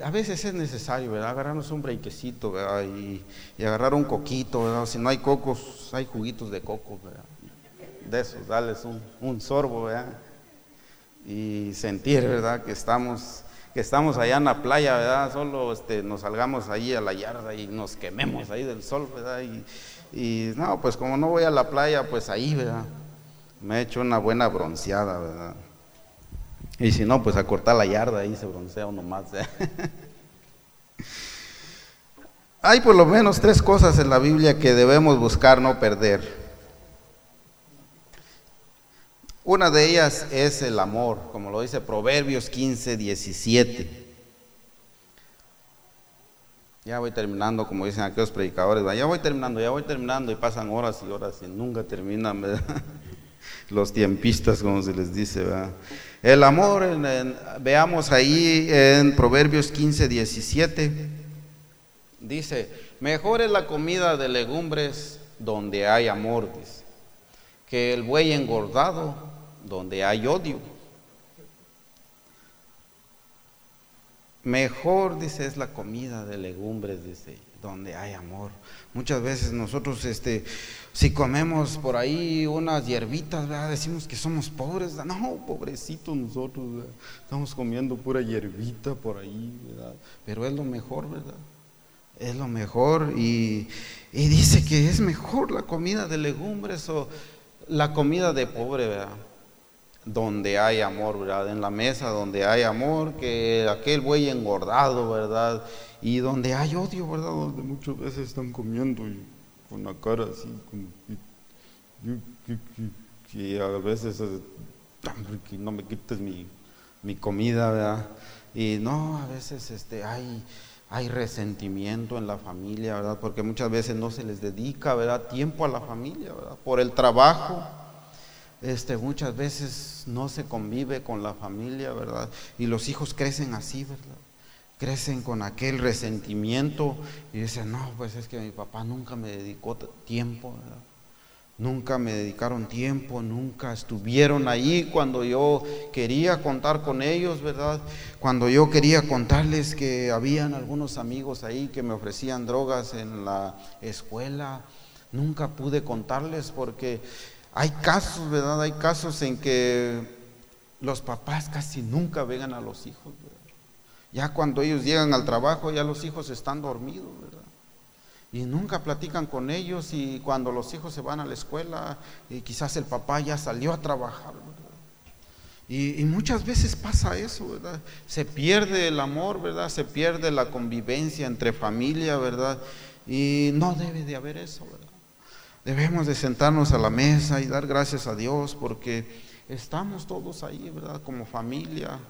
S1: a veces es necesario, ¿verdad? Agarrarnos un brequecito, ¿verdad? Y, agarrar un coquito, ¿verdad? Si no hay cocos, hay juguitos de coco, ¿verdad? De esos, darles un, sorbo, ¿verdad? Y sentir, ¿verdad? Que estamos que estamos allá en la playa, ¿verdad? Solo este, nos salgamos ahí a la yarda y nos quememos ahí del sol, ¿verdad? Y, y no, pues como no voy a la playa, pues ahí, ¿verdad? Me he hecho una buena bronceada, ¿verdad? Y si no, pues a cortar la yarda ahí se broncea uno más. Hay por lo menos tres cosas en la Biblia que debemos buscar no perder. Una de ellas es el amor, como lo dice Proverbios 15, 17. Ya voy terminando, como dicen aquellos predicadores, ya voy terminando, ya voy terminando y pasan horas y horas y nunca terminan, ¿verdad? Los tiempistas, como se les dice. El amor, veamos ahí en Proverbios 15, 17, dice, mejor es la comida de legumbres donde hay amor, que el buey engordado donde hay odio. Mejor, dice, es la comida de legumbres, dice, donde hay amor. Muchas veces nosotros, este, si comemos por ahí unas hierbitas, ¿verdad? decimos que somos pobres. No, pobrecitos nosotros, estamos comiendo pura hierbita por ahí, ¿verdad? Pero es lo mejor, ¿verdad? Es lo mejor y, y dice que es mejor la comida de legumbres o la comida de pobre, ¿verdad? Donde hay amor, ¿verdad? En la mesa donde hay amor, que aquel buey engordado, ¿verdad? Y donde hay odio, ¿verdad? Donde muchas veces están comiendo y con la cara así, y, a veces no me quites mi, mi, comida, ¿verdad? Y no, a veces este, hay, hay resentimiento en la familia, ¿verdad? Porque muchas veces no se les dedica, ¿verdad? Tiempo a la familia, ¿verdad? Por el trabajo este, muchas veces no se convive con la familia, ¿verdad? Y los hijos crecen así, ¿verdad? Crecen con aquel resentimiento y dicen, no, pues es que mi papá nunca me dedicó tiempo, ¿verdad? Nunca me dedicaron tiempo, nunca estuvieron ahí cuando yo quería contar con ellos, ¿verdad? Cuando yo quería contarles que habían algunos amigos ahí que me ofrecían drogas en la escuela, nunca pude contarles porque hay casos, ¿verdad? Hay casos en que los papás casi nunca vengan a los hijos. Ya cuando ellos llegan al trabajo, ya los hijos están dormidos, ¿verdad? Y nunca platican con ellos y cuando los hijos se van a la escuela, y quizás el papá ya salió a trabajar, ¿verdad? Y, muchas veces pasa eso, ¿verdad? Se pierde el amor, ¿verdad? Se pierde la convivencia entre familia, ¿verdad? Y no debe de haber eso, ¿verdad? Debemos de sentarnos a la mesa y dar gracias a Dios porque estamos todos ahí, ¿verdad? Como familia,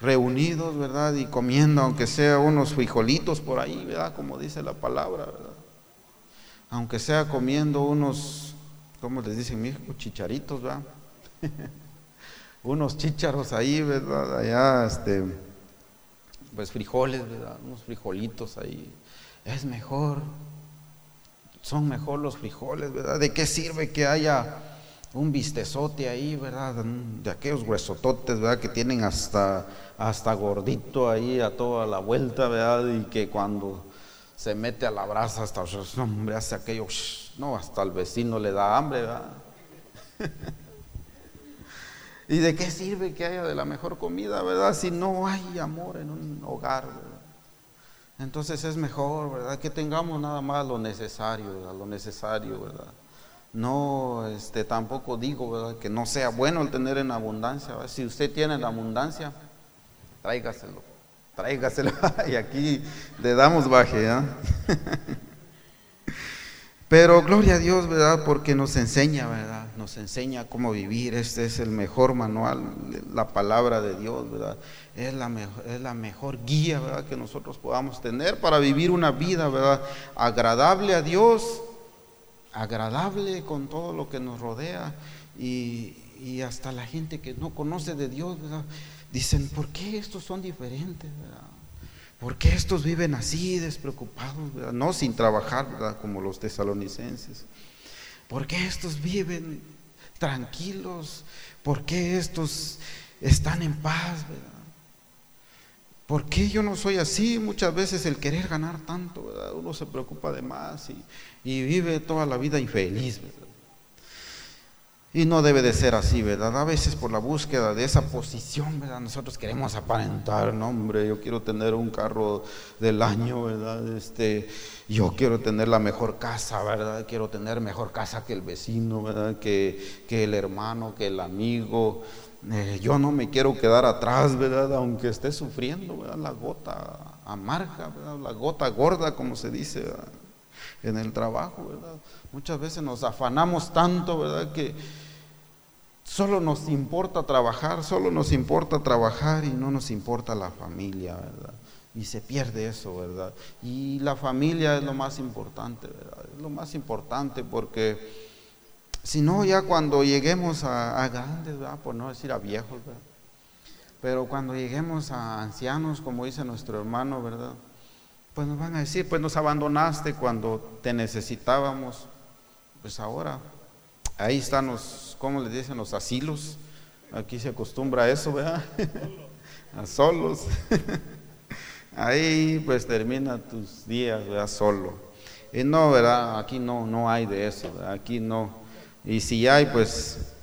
S1: reunidos, ¿verdad? Y comiendo, aunque sea unos frijolitos por ahí, ¿verdad? Como dice la palabra, ¿verdad? Aunque sea comiendo unos, ¿cómo les dicen México? Chicharitos, ¿verdad? unos chícharos ahí, ¿verdad? Allá, este, pues frijoles, ¿verdad? Unos frijolitos ahí. Es mejor son mejor los frijoles, ¿verdad? ¿De qué sirve que haya un bistezote ahí, ¿verdad? De aquellos huesototes, ¿verdad? Que tienen hasta, hasta gordito ahí a toda la vuelta, ¿verdad? Y que cuando se mete a la brasa hasta, hombre, hace aquello, no, hasta el vecino le da hambre, ¿verdad? ¿Y de qué sirve que haya de la mejor comida, verdad? Si no hay amor en un hogar, ¿verdad? Entonces es mejor, ¿verdad? Que tengamos nada más lo necesario, ¿verdad? Lo necesario, ¿verdad? No, este, tampoco digo, ¿verdad? Que no sea bueno el tener en abundancia. Si usted tiene la abundancia, tráigaselo, tráigaselo. y aquí le damos baje, ¿ah? Pero gloria a Dios, ¿verdad? Porque nos enseña, ¿verdad? Nos enseña cómo vivir. Este es el mejor manual, la palabra de Dios, ¿verdad? Es la, mejor, es la mejor guía, ¿verdad? Que nosotros podamos tener para vivir una vida, ¿verdad? Agradable a Dios, agradable con todo lo que nos rodea y, y hasta la gente que no conoce de Dios, ¿verdad? Dicen, ¿por qué estos son diferentes, ¿verdad? ¿Por qué estos viven así, despreocupados, no sin trabajar, ¿verdad? como los tesalonicenses? ¿Por qué estos viven tranquilos? ¿Por qué estos están en paz? ¿verdad? ¿Por qué yo no soy así? Muchas veces el querer ganar tanto, ¿verdad? uno se preocupa de más y, y vive toda la vida infeliz. ¿verdad? Y no debe de ser así, ¿verdad? A veces por la búsqueda de esa posición, ¿verdad? Nosotros queremos aparentar, no, hombre, yo quiero tener un carro del año, ¿verdad? Este, yo quiero tener la mejor casa, ¿verdad? Quiero tener mejor casa que el vecino, ¿verdad? Que, que el hermano, que el amigo. Eh, yo no me quiero quedar atrás, ¿verdad? Aunque esté sufriendo, ¿verdad? La gota amarga, ¿verdad? La gota gorda, como se dice en el trabajo, ¿verdad? Muchas veces nos afanamos tanto, ¿verdad? Que Solo nos importa trabajar, solo nos importa trabajar y no nos importa la familia, ¿verdad? Y se pierde eso, ¿verdad? Y la familia es lo más importante, ¿verdad? Es lo más importante porque si no, ya cuando lleguemos a, grandes, ¿verdad? Por no decir a viejos, ¿verdad? Pero cuando lleguemos a ancianos, como dice nuestro hermano, ¿verdad? Pues nos van a decir, pues nos abandonaste cuando te necesitábamos, pues ahora ahí están los ¿cómo les dicen? Los asilos. Aquí se acostumbra a eso, ¿verdad? a solos. Ahí pues termina tus días, ¿verdad? Solo. Y no, ¿verdad? Aquí no, no hay de eso, Aquí no. Y si hay, pues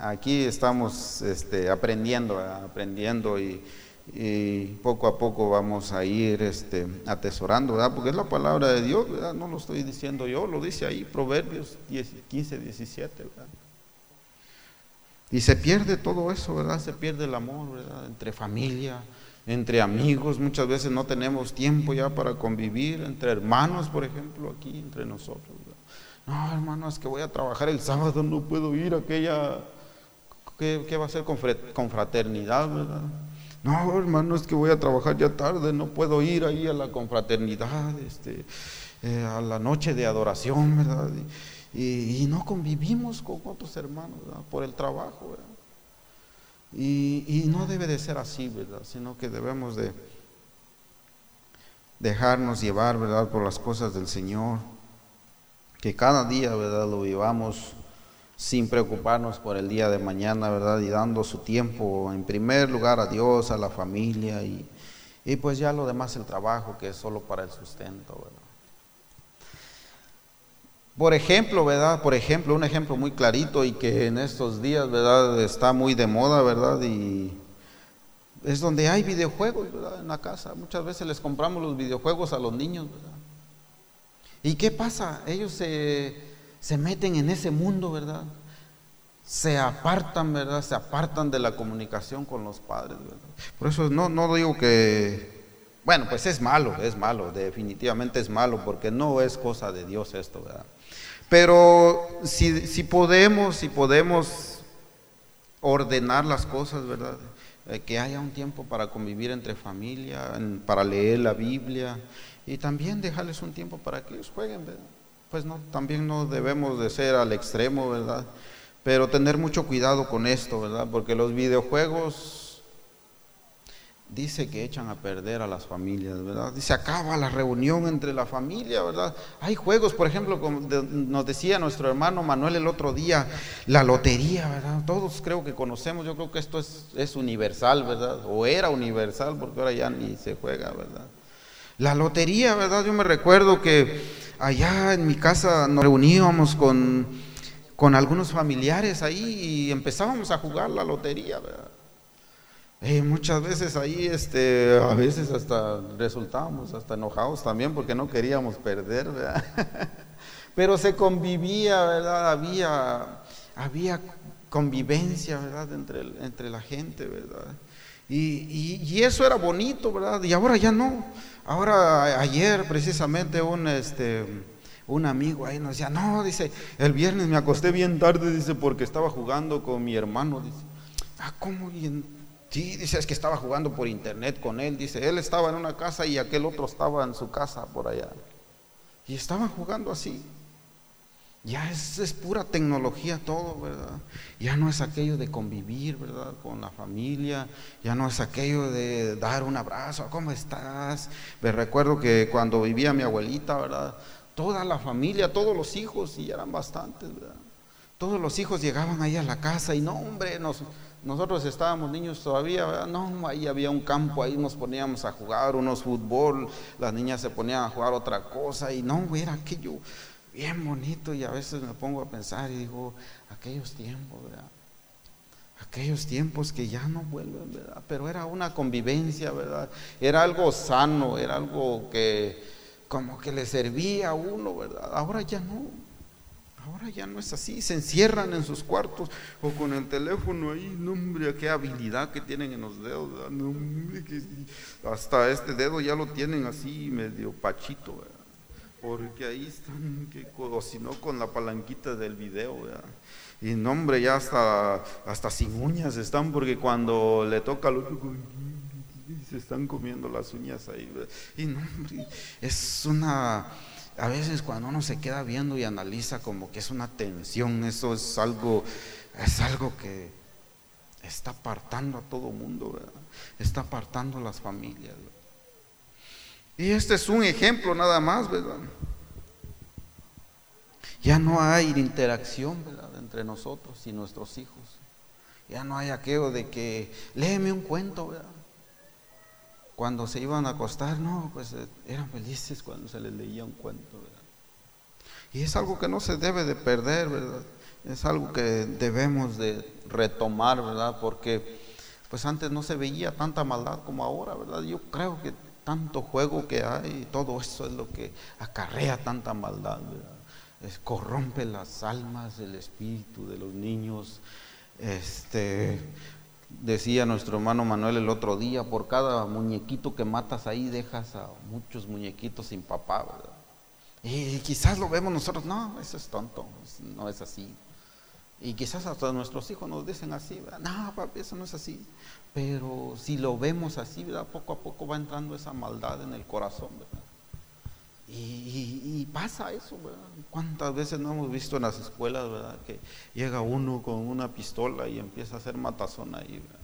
S1: aquí estamos este, aprendiendo, aprendiendo y, poco a poco vamos a ir este, atesorando, ¿verdad? Porque es la palabra de Dios, ¿verdad? No lo estoy diciendo yo, lo dice ahí Proverbios 15, 17, ¿verdad? Y se pierde todo eso, ¿verdad? Se pierde el amor, ¿verdad? Entre familia, entre amigos. Muchas veces no tenemos tiempo ya para convivir, entre hermanos, por ejemplo, aquí, entre nosotros. No, hermano, es que voy a trabajar el sábado, no puedo ir a aquella... ¿Qué, va a ser con fraternidad, verdad? No, hermano, es que voy a trabajar ya tarde, no puedo ir ahí a la confraternidad, este, eh, a la noche de adoración, ¿verdad? No convivimos con otros hermanos por el trabajo. Y, y, no debe de ser así, ¿verdad? Sino que debemos de dejarnos llevar, ¿verdad? Por las cosas del Señor. Que cada día, ¿verdad? Lo vivamos sin preocuparnos por el día de mañana, ¿verdad? Y dando su tiempo en primer lugar a Dios, a la familia y, y pues ya lo demás el trabajo que es solo para el sustento, ¿verdad? Por ejemplo, ¿verdad? Por ejemplo, un ejemplo muy clarito y que en estos días, ¿verdad? Está muy de moda, ¿verdad? Y es donde hay videojuegos, ¿verdad? En la casa. Muchas veces les compramos los videojuegos a los niños, ¿verdad? ¿Y qué pasa? Ellos se, se meten en ese mundo, ¿verdad? Se apartan, ¿verdad? Se apartan de la comunicación con los padres. Por eso no, no digo que bueno, pues es malo, es malo, definitivamente es malo, porque no es cosa de Dios esto, ¿verdad? Pero si, si podemos, si podemos ordenar las cosas, ¿verdad? Eh, que haya un tiempo para convivir entre familia, para leer la Biblia y también dejarles un tiempo para que ellos jueguen, ¿verdad? Pues no, también no debemos de ser al extremo, ¿verdad? Pero tener mucho cuidado con esto, ¿verdad? Porque los videojuegos dice que echan a perder a las familias, ¿verdad? Dice, acaba la reunión entre la familia, ¿verdad? Hay juegos, por ejemplo, como nos decía nuestro hermano Manuel el otro día, la lotería, ¿verdad? Todos creo que conocemos, yo creo que esto es, es universal, ¿verdad? O era universal, porque ahora ya ni se juega, ¿verdad? La lotería, ¿verdad? Yo me recuerdo que allá en mi casa nos reuníamos con, con algunos familiares ahí y empezábamos a jugar la lotería, ¿verdad? Muchas veces ahí, este, a veces hasta resultábamos hasta enojados también porque no queríamos perder. Pero se convivía, ¿verdad? Había, había convivencia, ¿verdad? Entre, entre la gente, ¿verdad? Y, y, eso era bonito, ¿verdad? Y ahora ya no. Ahora, ayer precisamente un, este, un amigo ahí nos decía, no, dice, el viernes me acosté bien tarde, dice, porque estaba jugando con mi hermano, dice. Ah, ¿cómo? Sí, dice, es que estaba jugando por internet con él. Dice, él estaba en una casa y aquel otro estaba en su casa por allá. Y estaban jugando así. Ya es, es, pura tecnología todo, ¿verdad? Ya no es aquello de convivir, ¿verdad? Con la familia, ya no es aquello de dar un abrazo, ¿cómo estás? Me recuerdo que cuando vivía mi abuelita, ¿verdad? Toda la familia, todos los hijos, y eran bastantes, ¿verdad? Todos los hijos llegaban ahí a la casa y no, hombre, nos, nosotros estábamos niños todavía, no, ahí había un campo, ahí nos poníamos a jugar unos fútbol, las niñas se ponían a jugar otra cosa y no, era aquello, bien bonito y a veces me pongo a pensar y digo, aquellos tiempos, ¿verdad? Aquellos tiempos que ya no vuelven, ¿verdad? Pero era una convivencia, ¿verdad? Era algo sano, era algo que como que le servía a uno, ¿verdad? Ahora ya no. Ahora ya no es así, se encierran en sus cuartos o con el teléfono ahí, no hombre, qué habilidad que tienen en los dedos, no, hombre, que hasta este dedo ya lo tienen así medio pachito, ¿verdad? porque ahí están, que, o si no con la palanquita del video, ¿verdad? y no hombre, ya hasta, hasta sin uñas están, porque cuando le toca al otro, se están comiendo las uñas ahí, ¿verdad? y no hombre, es una a veces cuando uno se queda viendo y analiza como que es una tensión, eso es algo, es algo que está apartando a todo mundo, está apartando a las familias. Y este es un ejemplo nada más, ¿verdad? Ya no hay interacción ¿verdad? entre nosotros y nuestros hijos. Ya no hay aquello de que léeme un cuento, ¿verdad? Cuando se iban a acostar, no, pues eh, eran felices cuando se les leía un cuento, ¿verdad? Y es algo que no se debe de perder, ¿verdad? Es algo que debemos de retomar, ¿verdad? Porque pues antes no se veía tanta maldad como ahora, ¿verdad? Yo creo que tanto juego que hay, todo eso es lo que acarrea tanta maldad, ¿verdad? corrompe las almas, el espíritu de los niños, este Decía nuestro hermano Manuel el otro día, por cada muñequito que matas ahí dejas a muchos muñequitos sin papá, ¿verdad? Y quizás lo vemos nosotros, no, eso es tonto, no es así. Y quizás hasta nuestros hijos nos dicen así, ¿verdad? no, papi, eso no es así. Pero si lo vemos así, ¿verdad? Poco a poco va entrando esa maldad en el corazón, ¿verdad? Y, pasa eso, ¿verdad? ¿Cuántas veces no hemos visto en las escuelas, ¿verdad? Que llega uno con una pistola y empieza a hacer matazón ahí, ¿verdad?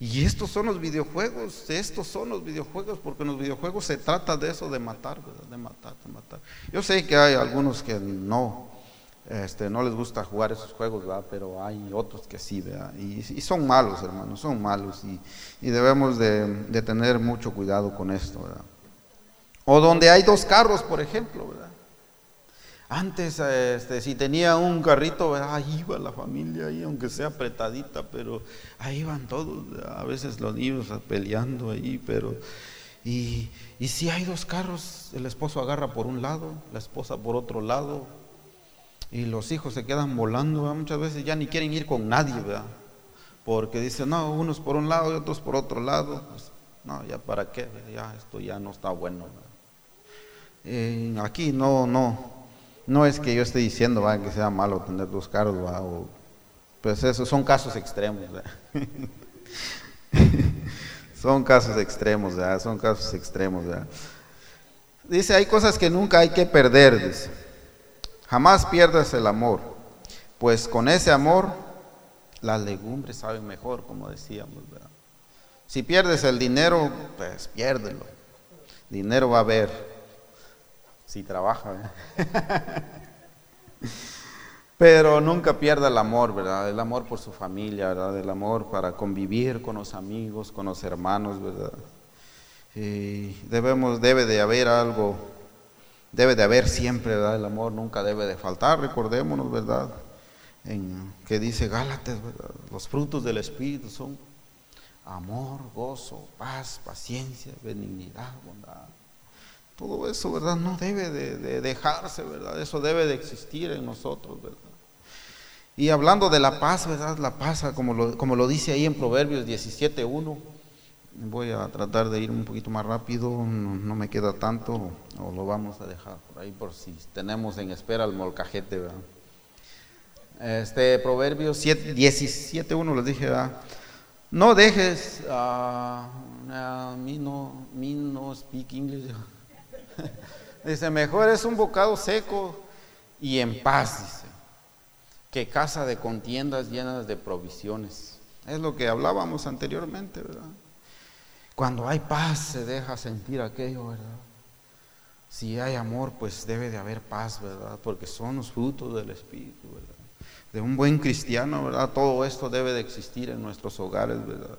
S1: Y estos son los videojuegos, estos son los videojuegos, porque en los videojuegos se trata de eso, de matar, ¿verdad? De matar, de matar. Yo sé que hay algunos que no, este, no les gusta jugar esos juegos, ¿verdad? Pero hay otros que sí, ¿verdad? Y, son malos, hermanos, son malos. Y, debemos de, de tener mucho cuidado con esto, ¿verdad? O donde hay dos carros, por ejemplo, ¿verdad? Antes, este, si tenía un carrito, ahí iba la familia, ahí, aunque sea apretadita, pero ahí iban todos, a veces los niños peleando ahí, pero... Y, si hay dos carros, el esposo agarra por un lado, la esposa por otro lado, y los hijos se quedan volando, muchas veces ya ni quieren ir con nadie, ¿verdad? Porque dicen, no, unos por un lado y otros por otro lado, pues, no, ya para qué, ya esto ya no está bueno. ¿verdad? Eh, aquí no, no, no es que yo esté diciendo que sea malo tener dos carros, pues eso son casos extremos. son casos extremos, son casos extremos. Dice, hay cosas que nunca hay que perder. Jamás pierdas el amor, pues con ese amor las legumbres saben mejor, como decíamos. Si pierdes el dinero, pues piérdelo. Dinero va a haber si trabaja. Pero nunca pierda el amor, ¿verdad? El amor por su familia, ¿verdad? El amor para convivir con los amigos, con los hermanos, ¿verdad? Debemos, debe de haber algo, debe de haber siempre, ¿verdad? El amor nunca debe de faltar, recordémonos, ¿verdad? En que dice Gálatas, ¿verdad? Los frutos del Espíritu son amor, gozo, paz, paciencia, benignidad, bondad todo eso, ¿verdad? No debe de, dejarse, ¿verdad? Eso debe de existir en nosotros, ¿verdad? Y hablando de la paz, ¿verdad? La paz, como lo, como lo dice ahí en Proverbios 17.1, voy a tratar de ir un poquito más rápido, no, me queda tanto, o lo vamos a dejar por ahí por si tenemos en espera el molcajete, ¿verdad? Este Proverbios 17.1 les dije. No dejes, a mí no, me no speak English. dice, mejor es un bocado seco y en paz, dice, que casa de contiendas llenas de provisiones. Es lo que hablábamos anteriormente, ¿verdad? Cuando hay paz se deja sentir aquello, ¿verdad? Si hay amor, pues debe de haber paz, ¿verdad? Porque son los frutos del Espíritu, ¿verdad? De un buen cristiano, ¿verdad? Todo esto debe de existir en nuestros hogares, ¿verdad?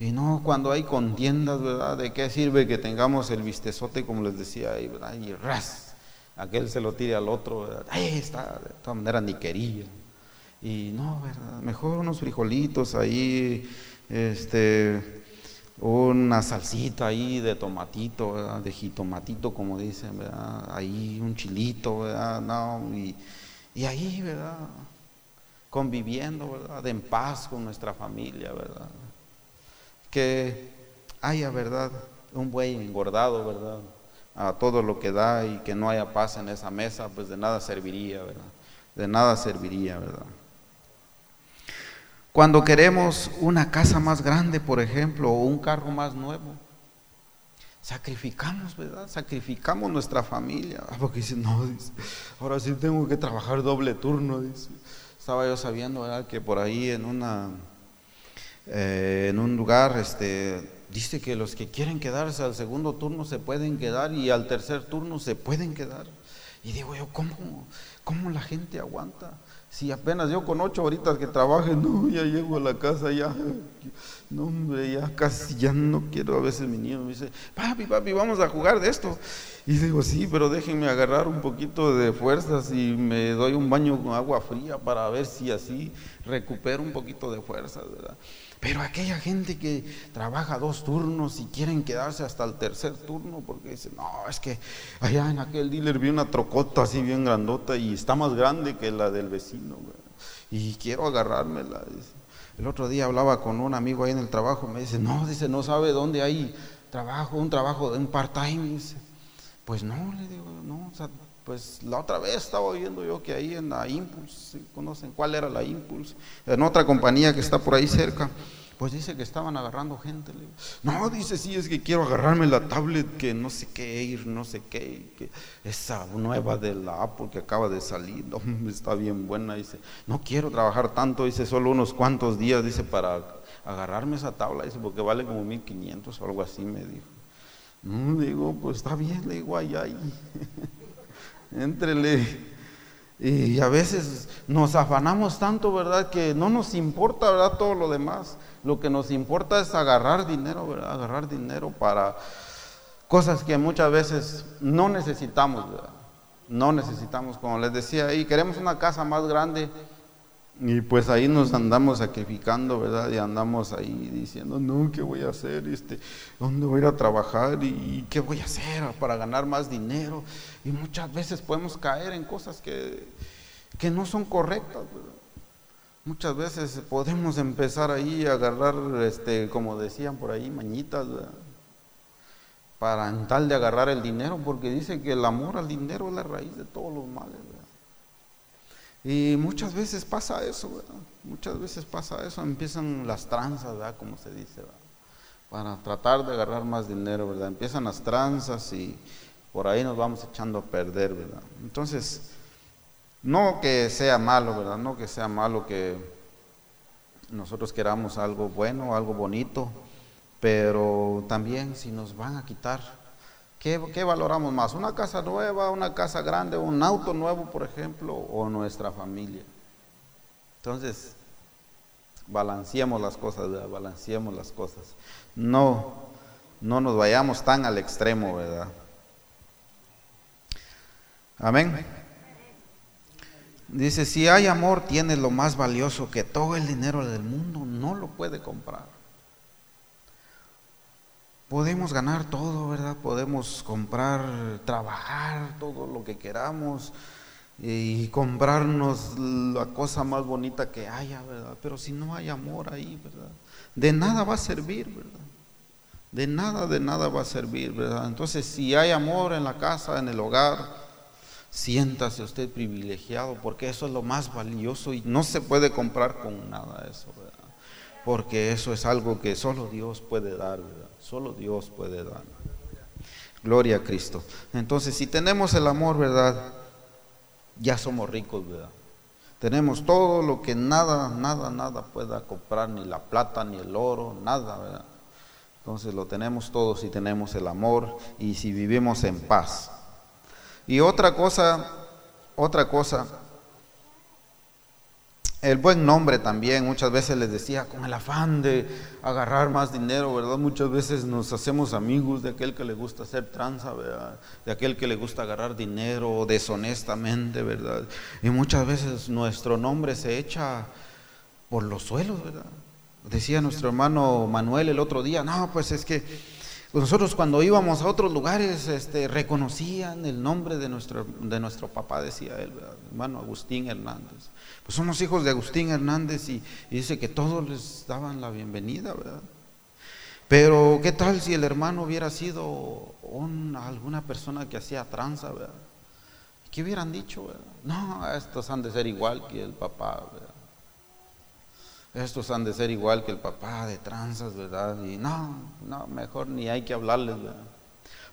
S1: Y no cuando hay contiendas, ¿verdad? ¿De qué sirve que tengamos el vistezote, como les decía ahí, ¿verdad? Y ras, aquel se lo tire al otro, ¿verdad? Ahí está, de todas maneras ni quería. Y no, ¿verdad? Mejor unos frijolitos ahí, este, una salsita ahí de tomatito, ¿verdad? de jitomatito, como dicen, ¿verdad? Ahí un chilito, ¿verdad? No, y, y ahí, ¿verdad? Conviviendo, ¿verdad? En paz con nuestra familia, ¿verdad? Que haya, ¿verdad? Un buey engordado, ¿verdad? A todo lo que da y que no haya paz en esa mesa, pues de nada serviría, ¿verdad? De nada serviría, ¿verdad? Cuando queremos una casa más grande, por ejemplo, o un carro más nuevo, sacrificamos, ¿verdad? Sacrificamos nuestra familia. Ah, porque dice, no, dice, ahora sí tengo que trabajar doble turno, dice. Estaba yo sabiendo, ¿verdad? Que por ahí en una, eh, en un lugar, este, dice que los que quieren quedarse al segundo turno se pueden quedar y al tercer turno se pueden quedar. Y digo yo, ¿cómo, cómo la gente aguanta? Si apenas yo con ocho horitas que trabaje, no, ya llego a la casa, ya, no, hombre, ya casi, ya no quiero. A veces mi niño me dice, papi, papi, vamos a jugar de esto. Y digo, sí, pero déjenme agarrar un poquito de fuerzas y me doy un baño con agua fría para ver si así recupero un poquito de fuerzas, ¿verdad? Pero aquella gente que trabaja dos turnos y quieren quedarse hasta el tercer turno porque dicen, no, es que allá en aquel dealer vi una trocota así bien grandota y está más grande que la del vecino, y quiero agarrármela. El otro día hablaba con un amigo ahí en el trabajo, me dice, no, dice, no sabe dónde hay trabajo, un trabajo, un part-time. Pues no, le digo, no, pues la otra vez estaba oyendo yo que ahí en la Impulse, ¿conocen cuál era la Impulse? En otra compañía que está por ahí cerca, pues dice que estaban agarrando gente. No, dice, sí, es que quiero agarrarme la tablet que no sé qué ir, no sé qué, que esa nueva de la Apple que acaba de salir, no, está bien buena. Dice, no quiero trabajar tanto, dice, solo unos cuantos días, dice, para agarrarme esa tabla, dice, porque vale como 1500 o algo así, me dijo. No, digo, pues está bien, le digo, ay, ay. Entrele. Y a veces nos afanamos tanto, ¿verdad? Que no nos importa, ¿verdad? Todo lo demás. Lo que nos importa es agarrar dinero, ¿verdad? Agarrar dinero para cosas que muchas veces no necesitamos. No necesitamos, como les decía ahí, queremos una casa más grande, y pues ahí nos andamos sacrificando, ¿verdad? Y andamos ahí diciendo, no, ¿qué voy a hacer? Este, ¿Dónde voy a ir a trabajar? ¿Y qué voy a hacer para ganar más dinero? Y muchas veces podemos caer en cosas que, que no son correctas, ¿verdad? Muchas veces podemos empezar ahí a agarrar, este, como decían por ahí, mañitas, ¿verdad? Para en tal de agarrar el dinero, porque dice que el amor al dinero es la raíz de todos los males. Y muchas veces pasa eso. Muchas veces pasa eso, empiezan las tranzas, ¿verdad? Como se dice. Para tratar de agarrar más dinero, ¿verdad? Empiezan las tranzas y por ahí nos vamos echando a perder, ¿verdad? Entonces, no que sea malo, ¿verdad? No que sea malo que nosotros queramos algo bueno, algo bonito, pero también si nos van a quitar ¿Qué, valoramos más? ¿Una casa nueva, una casa grande, un auto nuevo, por ejemplo, o nuestra familia? Entonces, balanceemos las cosas, ¿verdad? balanceemos las cosas. No, no nos vayamos tan al extremo, ¿verdad? Amén. Dice, si hay amor, tiene lo más valioso que todo el dinero del mundo no lo puede comprar. Podemos ganar todo, ¿verdad? Podemos comprar, trabajar, todo lo que queramos y comprarnos la cosa más bonita que haya, ¿verdad? Pero si no hay amor ahí, ¿verdad? De nada va a servir, ¿verdad? De nada, de nada va a servir, ¿verdad? Entonces, si hay amor en la casa, en el hogar, siéntase usted privilegiado, porque eso es lo más valioso y no se puede comprar con nada eso, ¿verdad? Porque eso es algo que solo Dios puede dar, ¿verdad? Solo Dios puede dar. Gloria a Cristo. Entonces, si tenemos el amor, ¿verdad? Ya somos ricos, ¿verdad? Tenemos todo lo que nada, nada, nada pueda comprar, ni la plata, ni el oro, nada, ¿verdad? Entonces lo tenemos todo si tenemos el amor y si vivimos en paz. Y otra cosa, otra cosa, el buen nombre también, muchas veces les decía, con el afán de agarrar más dinero, ¿verdad? Muchas veces nos hacemos amigos de aquel que le gusta hacer tranza, ¿verdad? De aquel que le gusta agarrar dinero deshonestamente, ¿verdad? Y muchas veces nuestro nombre se echa por los suelos, ¿verdad? Decía nuestro hermano Manuel el otro día, no, pues es que nosotros cuando íbamos a otros lugares este, reconocían el nombre de nuestro, de nuestro papá, decía él, hermano Agustín Hernández. Pues somos hijos de Agustín Hernández y, dice que todos les daban la bienvenida, ¿verdad? Pero ¿qué tal si el hermano hubiera sido alguna persona que hacía tranza, ¿verdad? ¿Qué hubieran dicho? ¿verdad? No, estos han de ser igual que el papá, ¿verdad? Estos han de ser igual que el papá de tranzas, ¿verdad? Y no, no, mejor ni hay que hablarles, ¿verdad?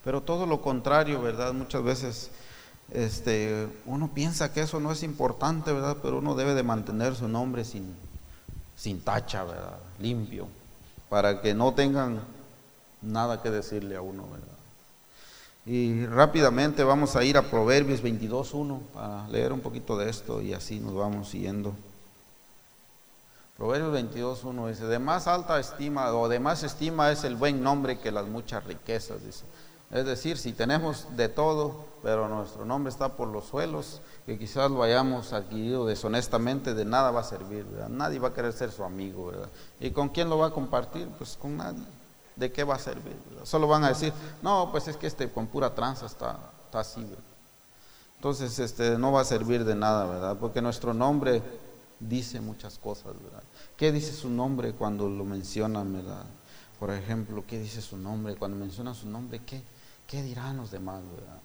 S1: Pero todo lo contrario, ¿verdad? Muchas veces este, uno piensa que eso no es importante, ¿verdad? Pero uno debe de mantener su nombre sin, sin tacha, ¿verdad? Limpio, para que no tengan nada que decirle a uno, ¿verdad? Y rápidamente vamos a ir a Proverbios 22.1 para leer un poquito de esto y así nos vamos siguiendo. Proverbios 22, 1 dice, de más alta estima o de más estima es el buen nombre que las muchas riquezas, dice. Es decir, si tenemos de todo, pero nuestro nombre está por los suelos, que quizás lo hayamos adquirido deshonestamente, de nada va a servir. Nadie va a querer ser su amigo, ¿verdad? ¿Y con quién lo va a compartir? Pues con nadie. ¿De qué va a servir? Solo van a decir, no, pues es que este con pura tranza está, está así. Entonces, este, no va a servir de nada, ¿verdad? Porque nuestro nombre dice muchas cosas, ¿verdad? ¿Qué dice su nombre cuando lo mencionan, verdad? Por ejemplo, ¿qué dice su nombre? Cuando mencionan su nombre, ¿qué, qué dirán los demás, verdad?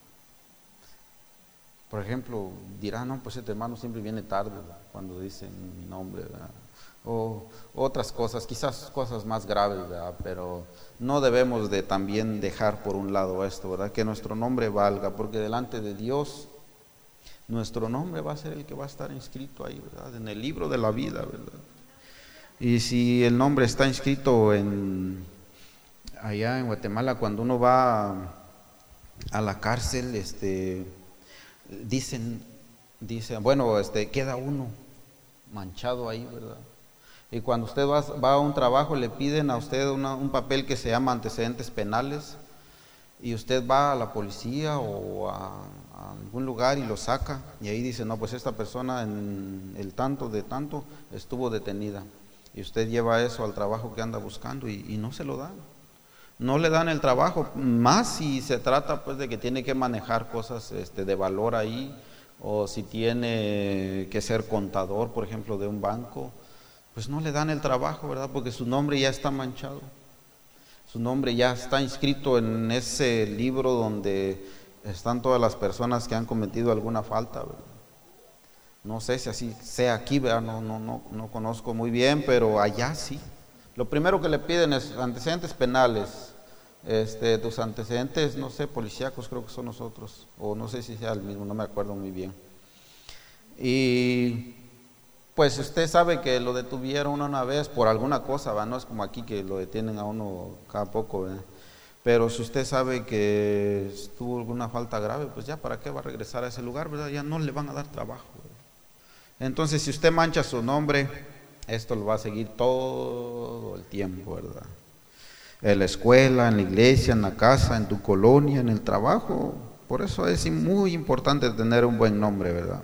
S1: Por ejemplo, dirán, no, pues este hermano siempre viene tarde cuando dicen mi nombre, ¿verdad? O otras cosas, quizás cosas más graves, ¿verdad? Pero no debemos de también dejar por un lado esto, ¿verdad? Que nuestro nombre valga, porque delante de Dios nuestro nombre va a ser el que va a estar inscrito ahí, ¿verdad? En el libro de la vida, ¿verdad? Y si el nombre está inscrito en allá en Guatemala, cuando uno va a, la cárcel, este, dicen, dicen, bueno, este, queda uno manchado ahí, ¿verdad? Y cuando usted va, va a un trabajo, le piden a usted un papel que se llama antecedentes penales y usted va a la policía o a, algún lugar y lo saca y ahí dice, no, pues esta persona en el tanto de tanto estuvo detenida. Y usted lleva eso al trabajo que anda buscando y, no se lo dan. No le dan el trabajo, más si se trata pues de que tiene que manejar cosas este, de valor ahí o si tiene que ser contador, por ejemplo, de un banco, pues no le dan el trabajo, ¿verdad? Porque su nombre ya está manchado. Su nombre ya está inscrito en ese libro donde están todas las personas que han cometido alguna falta. No sé si así sea aquí, No, no, no, no conozco muy bien, pero allá sí. Lo primero que le piden es antecedentes penales. Este, tus antecedentes, no sé, policíacos creo que son nosotros, o no sé si sea el mismo, no me acuerdo muy bien. Y pues usted sabe que lo detuvieron una vez por alguna cosa, ¿va? no es como aquí que lo detienen a uno cada poco, pero si usted sabe que tuvo alguna falta grave, pues ya para qué va a regresar a ese lugar, ¿verdad? Ya no le van a dar trabajo. Entonces, si usted mancha su nombre, esto lo va a seguir todo el tiempo, ¿verdad? En la escuela, en la iglesia, en la casa, en tu colonia, en el trabajo. Por eso es muy importante tener un buen nombre, ¿verdad?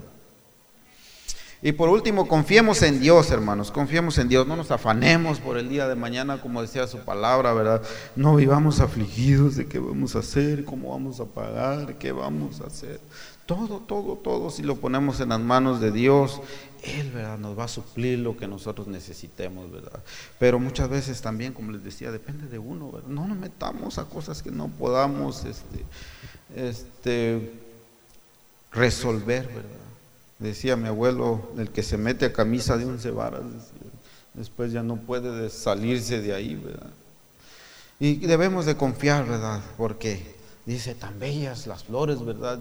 S1: Y por último, confiemos en Dios, hermanos, confiemos en Dios, no nos afanemos por el día de mañana, como decía su palabra, ¿verdad? No vivamos afligidos de qué vamos a hacer, cómo vamos a pagar, qué vamos a hacer. Todo, todo, todo, si lo ponemos en las manos de Dios, Él, ¿verdad? Nos va a suplir lo que nosotros necesitemos, ¿verdad? Pero muchas veces también, como les decía, depende de uno, ¿verdad? No nos metamos a cosas que no podamos, este, este, resolver, ¿verdad? Decía mi abuelo, el que se mete a camisa de once varas, después ya no puede salirse de ahí, ¿verdad? Y debemos de confiar, ¿verdad? Porque dice, tan bellas las flores, ¿verdad?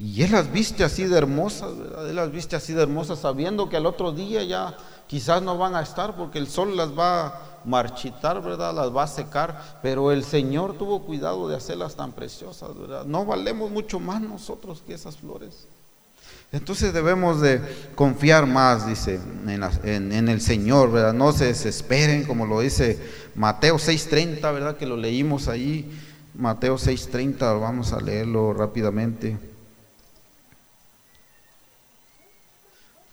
S1: Y él las viste así de hermosas, ¿verdad? Él las viste así de hermosas sabiendo que al otro día ya quizás no van a estar porque el sol las va a marchitar, ¿verdad? Las va a secar, pero el Señor tuvo cuidado de hacerlas tan preciosas, ¿verdad? No valemos mucho más nosotros que esas flores. Entonces debemos de confiar más, dice, en, en, el Señor, ¿verdad? No se desesperen, como lo dice Mateo 6.30, ¿verdad? Que lo leímos ahí. Mateo 6.30, vamos a leerlo rápidamente.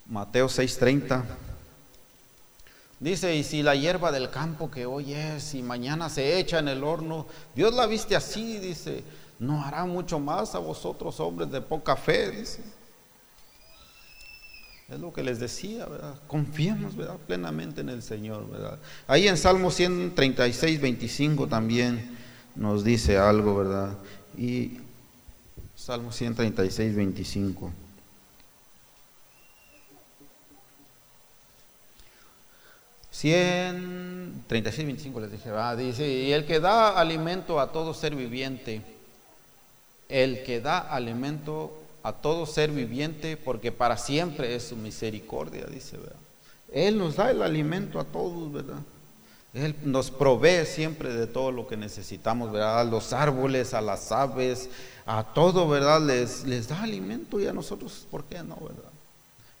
S1: Mateo 6.30. Dice, y si la hierba del campo que hoy es y mañana se echa en el horno, Dios la viste así, dice, no hará mucho más a vosotros hombres de poca fe, dice. Es lo que les decía, ¿verdad? Confiemos, ¿verdad? Plenamente en el Señor, ¿verdad? Ahí en Salmo 136, 25 también nos dice algo, ¿verdad? Y Salmo 136, 25. 136, 25 les dije, va, dice, y el que da alimento a todo ser viviente, el que da alimento a todo ser viviente, porque para siempre es su misericordia, dice, ¿verdad? Él nos da el alimento a todos, ¿verdad? Él nos provee siempre de todo lo que necesitamos, ¿verdad? A los árboles, a las aves, a todo, ¿verdad? Les, les da alimento y a nosotros, ¿por qué no, verdad?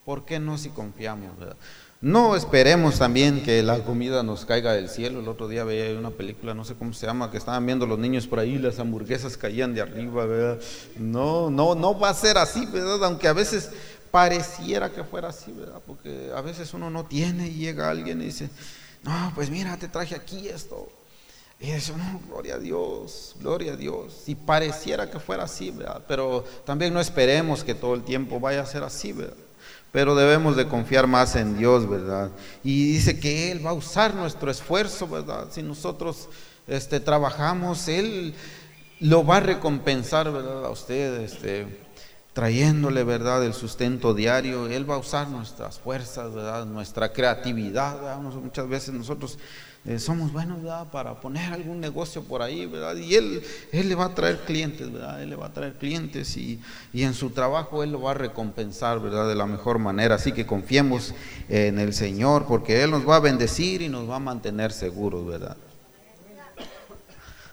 S1: ¿Por qué no si confiamos, verdad? No esperemos también que la comida nos caiga del cielo. El otro día veía una película, no sé cómo se llama, que estaban viendo los niños por ahí, las hamburguesas caían de arriba, ¿verdad? No, no, no va a ser así, ¿verdad? Aunque a veces pareciera que fuera así, ¿verdad? Porque a veces uno no tiene y llega alguien y dice, no, pues mira, te traje aquí esto. Y eso, no, gloria a Dios, gloria a Dios. Si pareciera que fuera así, ¿verdad? Pero también no esperemos que todo el tiempo vaya a ser así, ¿verdad? Pero debemos de confiar más en Dios, ¿verdad? Y dice que Él va a usar nuestro esfuerzo, ¿verdad? Si nosotros este, trabajamos, Él lo va a recompensar, ¿verdad? A usted, este, trayéndole, ¿verdad? El sustento diario. Él va a usar nuestras fuerzas, ¿verdad? Nuestra creatividad, ¿verdad? Muchas veces nosotros eh, somos buenos para poner algún negocio por ahí, ¿verdad? Y él, él le va a traer clientes, ¿verdad? Él le va a traer clientes y, y, en su trabajo Él lo va a recompensar, ¿verdad? De la mejor manera. Así que confiemos en el Señor porque Él nos va a bendecir y nos va a mantener seguros, ¿verdad?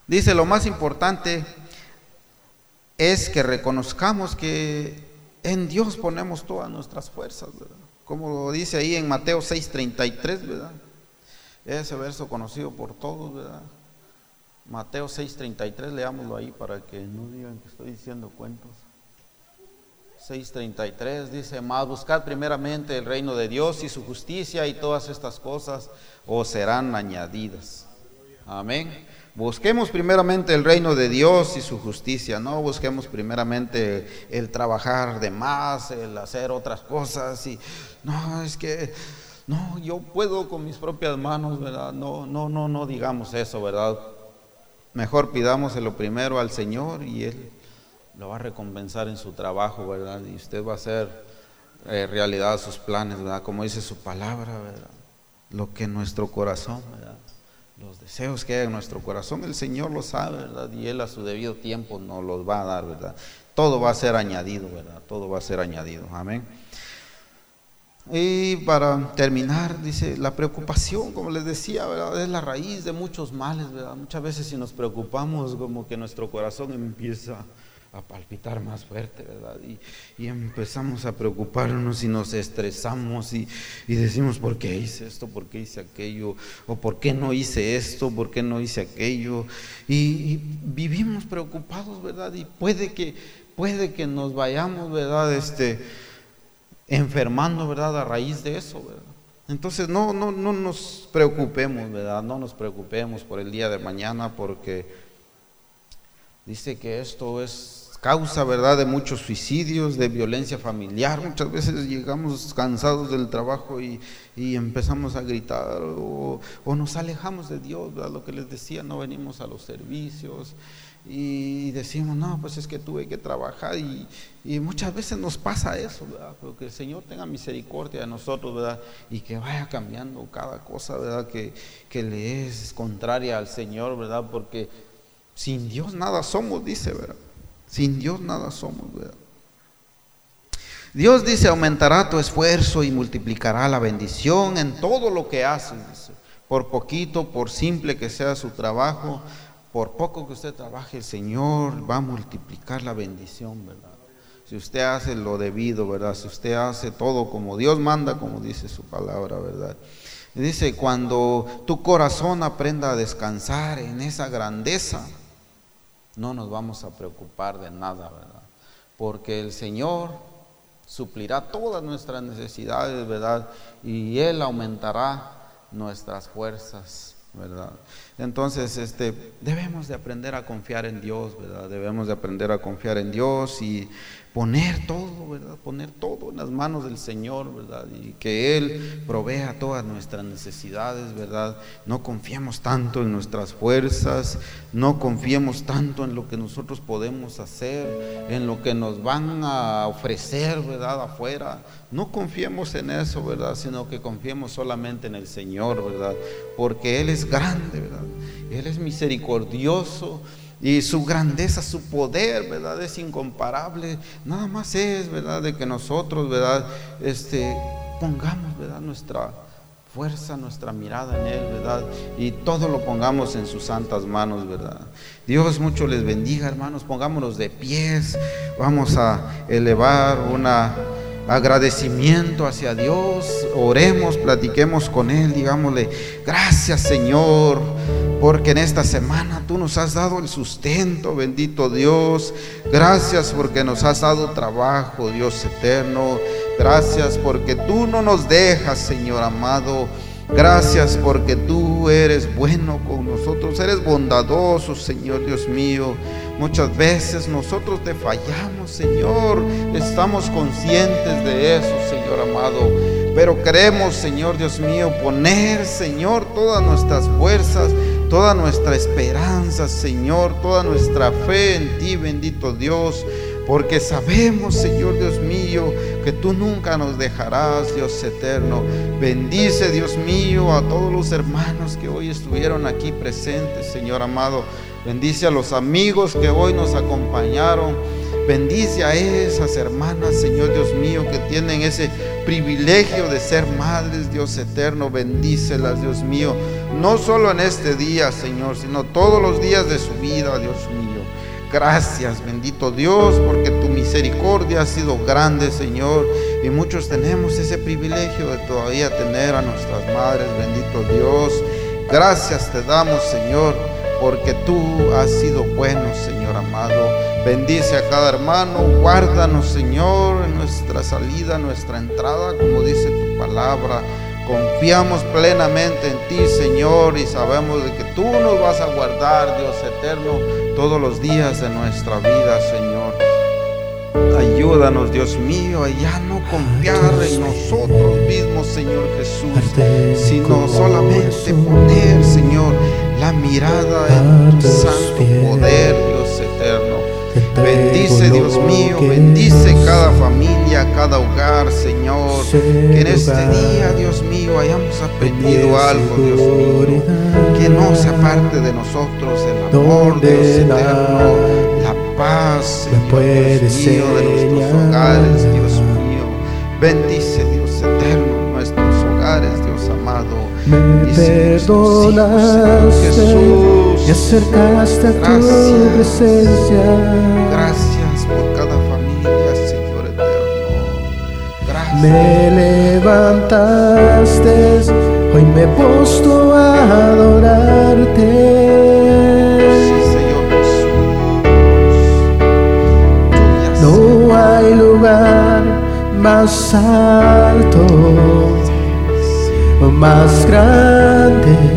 S1: Dice, lo más importante es que reconozcamos que en Dios ponemos todas nuestras fuerzas, ¿verdad? Como dice ahí en Mateo 6:33, ¿verdad? Ese verso conocido por todos, ¿verdad? Mateo 6:33, leámoslo ahí para que no digan que estoy diciendo cuentos. 6:33 dice, más buscad primeramente el reino de Dios y su justicia y todas estas cosas os serán añadidas. Amén. Busquemos primeramente el reino de Dios y su justicia, no busquemos primeramente el trabajar de más, el hacer otras cosas y no, es que no, yo puedo con mis propias manos, ¿verdad? No, no, no, no digamos eso, ¿verdad? Mejor pidámoselo primero al Señor y Él lo va a recompensar en su trabajo, ¿verdad? Y usted va a hacer eh, realidad sus planes, ¿verdad? Como dice su palabra, ¿verdad? Lo que en nuestro corazón, ¿verdad? Los deseos que hay en nuestro corazón, el Señor lo sabe, ¿verdad? Y Él a su debido tiempo nos los va a dar, ¿verdad? Todo va a ser añadido, ¿verdad? Todo va a ser añadido. Amén. Y para terminar, dice, la preocupación, como les decía, ¿verdad? es la raíz de muchos males, ¿verdad? Muchas veces si nos preocupamos, como que nuestro corazón empieza a palpitar más fuerte, ¿verdad? Y, y empezamos a preocuparnos y nos estresamos y, y, decimos, ¿por qué hice esto? ¿Por qué hice aquello? ¿O por qué no hice esto? ¿Por qué no hice aquello? Y, y vivimos preocupados, ¿verdad? Y puede que, puede que nos vayamos, ¿verdad? Este enfermando, ¿verdad? A raíz de eso, ¿verdad? Entonces no, no, no nos preocupemos, ¿verdad? No nos preocupemos por el día de mañana porque dice que esto es causa, ¿verdad?, de muchos suicidios, de violencia familiar. Muchas veces llegamos cansados del trabajo y, y empezamos a gritar o, o, nos alejamos de Dios, ¿verdad? Lo que les decía, no venimos a los servicios y decimos, no, pues es que tuve que trabajar y, muchas veces nos pasa eso, ¿verdad? Pero que el Señor tenga misericordia de nosotros, ¿verdad? Y que vaya cambiando cada cosa, ¿verdad? Que, que le es contraria al Señor, ¿verdad? Porque sin Dios nada somos, dice, ¿verdad? Sin Dios nada somos, ¿verdad? Dios dice, aumentará tu esfuerzo y multiplicará la bendición en todo lo que haces. Por poquito, por simple que sea su trabajo, por poco que usted trabaje, el Señor va a multiplicar la bendición, ¿verdad? si usted hace lo debido, ¿verdad? Si usted hace todo como Dios manda, como dice su palabra, ¿verdad? dice, cuando tu corazón aprenda a descansar en esa grandeza, no nos vamos a preocupar de nada, ¿verdad? Porque el Señor suplirá todas nuestras necesidades, ¿verdad? Y Él aumentará nuestras fuerzas, ¿verdad? Entonces, este, debemos de aprender a confiar en Dios, ¿verdad? Debemos de aprender a confiar en Dios y poner todo, ¿verdad? Poner todo en las manos del Señor, ¿verdad? Y que Él provea todas nuestras necesidades, ¿verdad? No confiemos tanto en nuestras fuerzas, no confiemos tanto en lo que nosotros podemos hacer, en lo que nos van a ofrecer, ¿verdad? Afuera. No confiemos en eso, ¿verdad? Sino que confiemos solamente en el Señor, ¿verdad? Porque Él es grande, ¿verdad? Él es misericordioso y su grandeza, su poder, ¿verdad? Es incomparable. Nada más es, ¿verdad? De que nosotros, ¿verdad? Este, pongamos, ¿verdad? Nuestra fuerza, nuestra mirada en Él, ¿verdad? Y todo lo pongamos en sus santas manos, ¿verdad? Dios mucho les bendiga, hermanos. Pongámonos de pies. Vamos a elevar una agradecimiento hacia Dios, oremos, platiquemos con Él, digámosle, gracias Señor, porque en esta semana tú nos has dado el sustento, bendito Dios, gracias porque nos has dado trabajo, Dios eterno, gracias porque tú no nos dejas, Señor amado. Gracias porque tú eres bueno con nosotros, eres bondadoso, Señor Dios mío. Muchas veces nosotros te fallamos, Señor. Estamos conscientes de eso, Señor amado. Pero queremos, Señor Dios mío, poner, Señor, todas nuestras fuerzas, toda nuestra esperanza, Señor, toda nuestra fe en ti, bendito Dios. Porque sabemos, Señor Dios mío, que tú nunca nos dejarás, Dios eterno. Bendice, Dios mío, a todos los hermanos que hoy estuvieron aquí presentes, Señor amado. Bendice a los amigos que hoy nos acompañaron. Bendice a esas hermanas, Señor Dios mío, que tienen ese privilegio de ser madres, Dios eterno. Bendícelas, Dios mío. No solo en este día, Señor, sino todos los días de su vida, Dios mío. Gracias, bendito Dios, porque tu misericordia ha sido grande, Señor. Y muchos tenemos ese privilegio de todavía tener a nuestras madres, bendito Dios. Gracias te damos, Señor porque tú has sido bueno, Señor amado. Bendice a cada hermano, guárdanos, Señor, en nuestra salida, nuestra entrada, como dice tu palabra. Confiamos plenamente en ti, Señor, y sabemos de que tú nos vas a guardar, Dios eterno, todos los días de nuestra vida, Señor. Ayúdanos, Dios mío, a ya no confiar en nosotros mismos, Señor Jesús, sino solamente poner, Señor, la mirada en tu santo poder, Dios. Bendice, Dios mío, bendice cada familia, cada hogar, Señor. Que en este día, Dios mío, hayamos aprendido algo, Dios mío. Que no se aparte de nosotros el amor, Dios eterno, la paz, Señor, Dios mío, de nuestros hogares, Dios mío. Bendice, Dios eterno, nuestros hogares, Dios amado.
S2: Me perdonaste y acercaste a tu presencia.
S1: Gracias por cada familia, Señor eterno. Gracias.
S2: Me levantaste, hoy me he puesto a adorarte.
S1: Sí, Señor Jesús.
S2: No hay lugar más alto más grande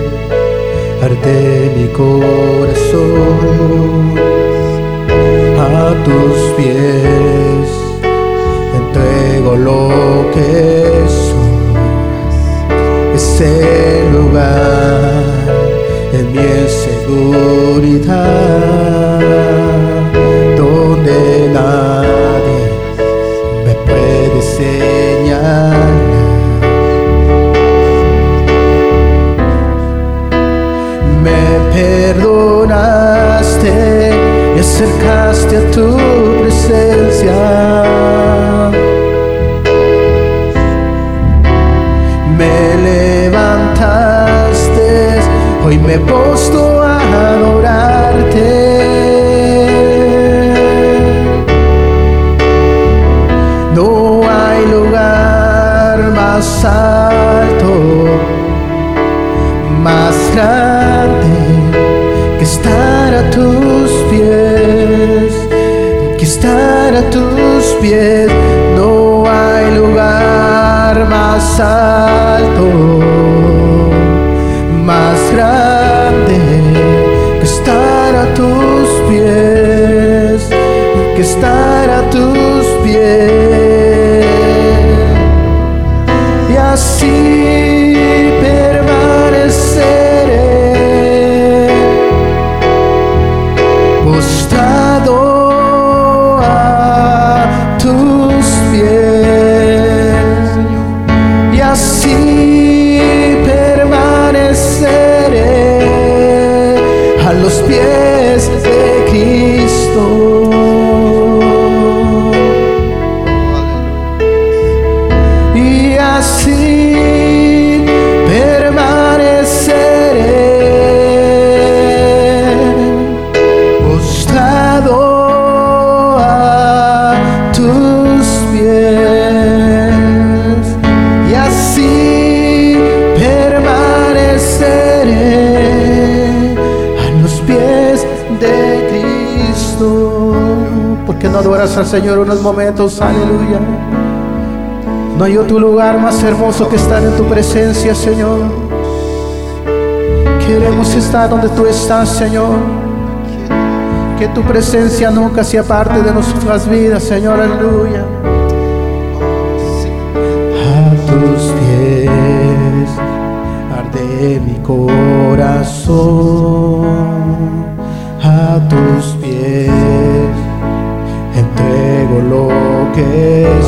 S2: arde mi corazón a tus pies. Entrego lo que soy. Ese lugar en mi seguridad donde nadie perdonaste, y acercaste a tu presencia. Señor, unos momentos. Aleluya. No hay otro lugar más hermoso que estar en tu presencia, Señor. Queremos estar donde tú estás, Señor. Que tu presencia nunca sea parte de nuestras vidas, Señor. Aleluya. A tus pies arde mi corazón. A tus pies lo que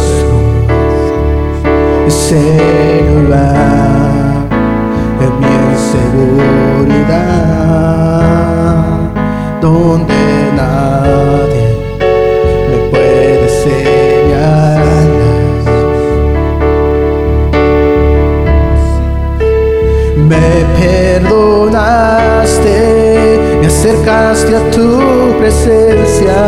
S2: soy. Señor, va en mi inseguridad, donde nadie me puede señalar. Me perdonaste, me acercaste a tu presencia.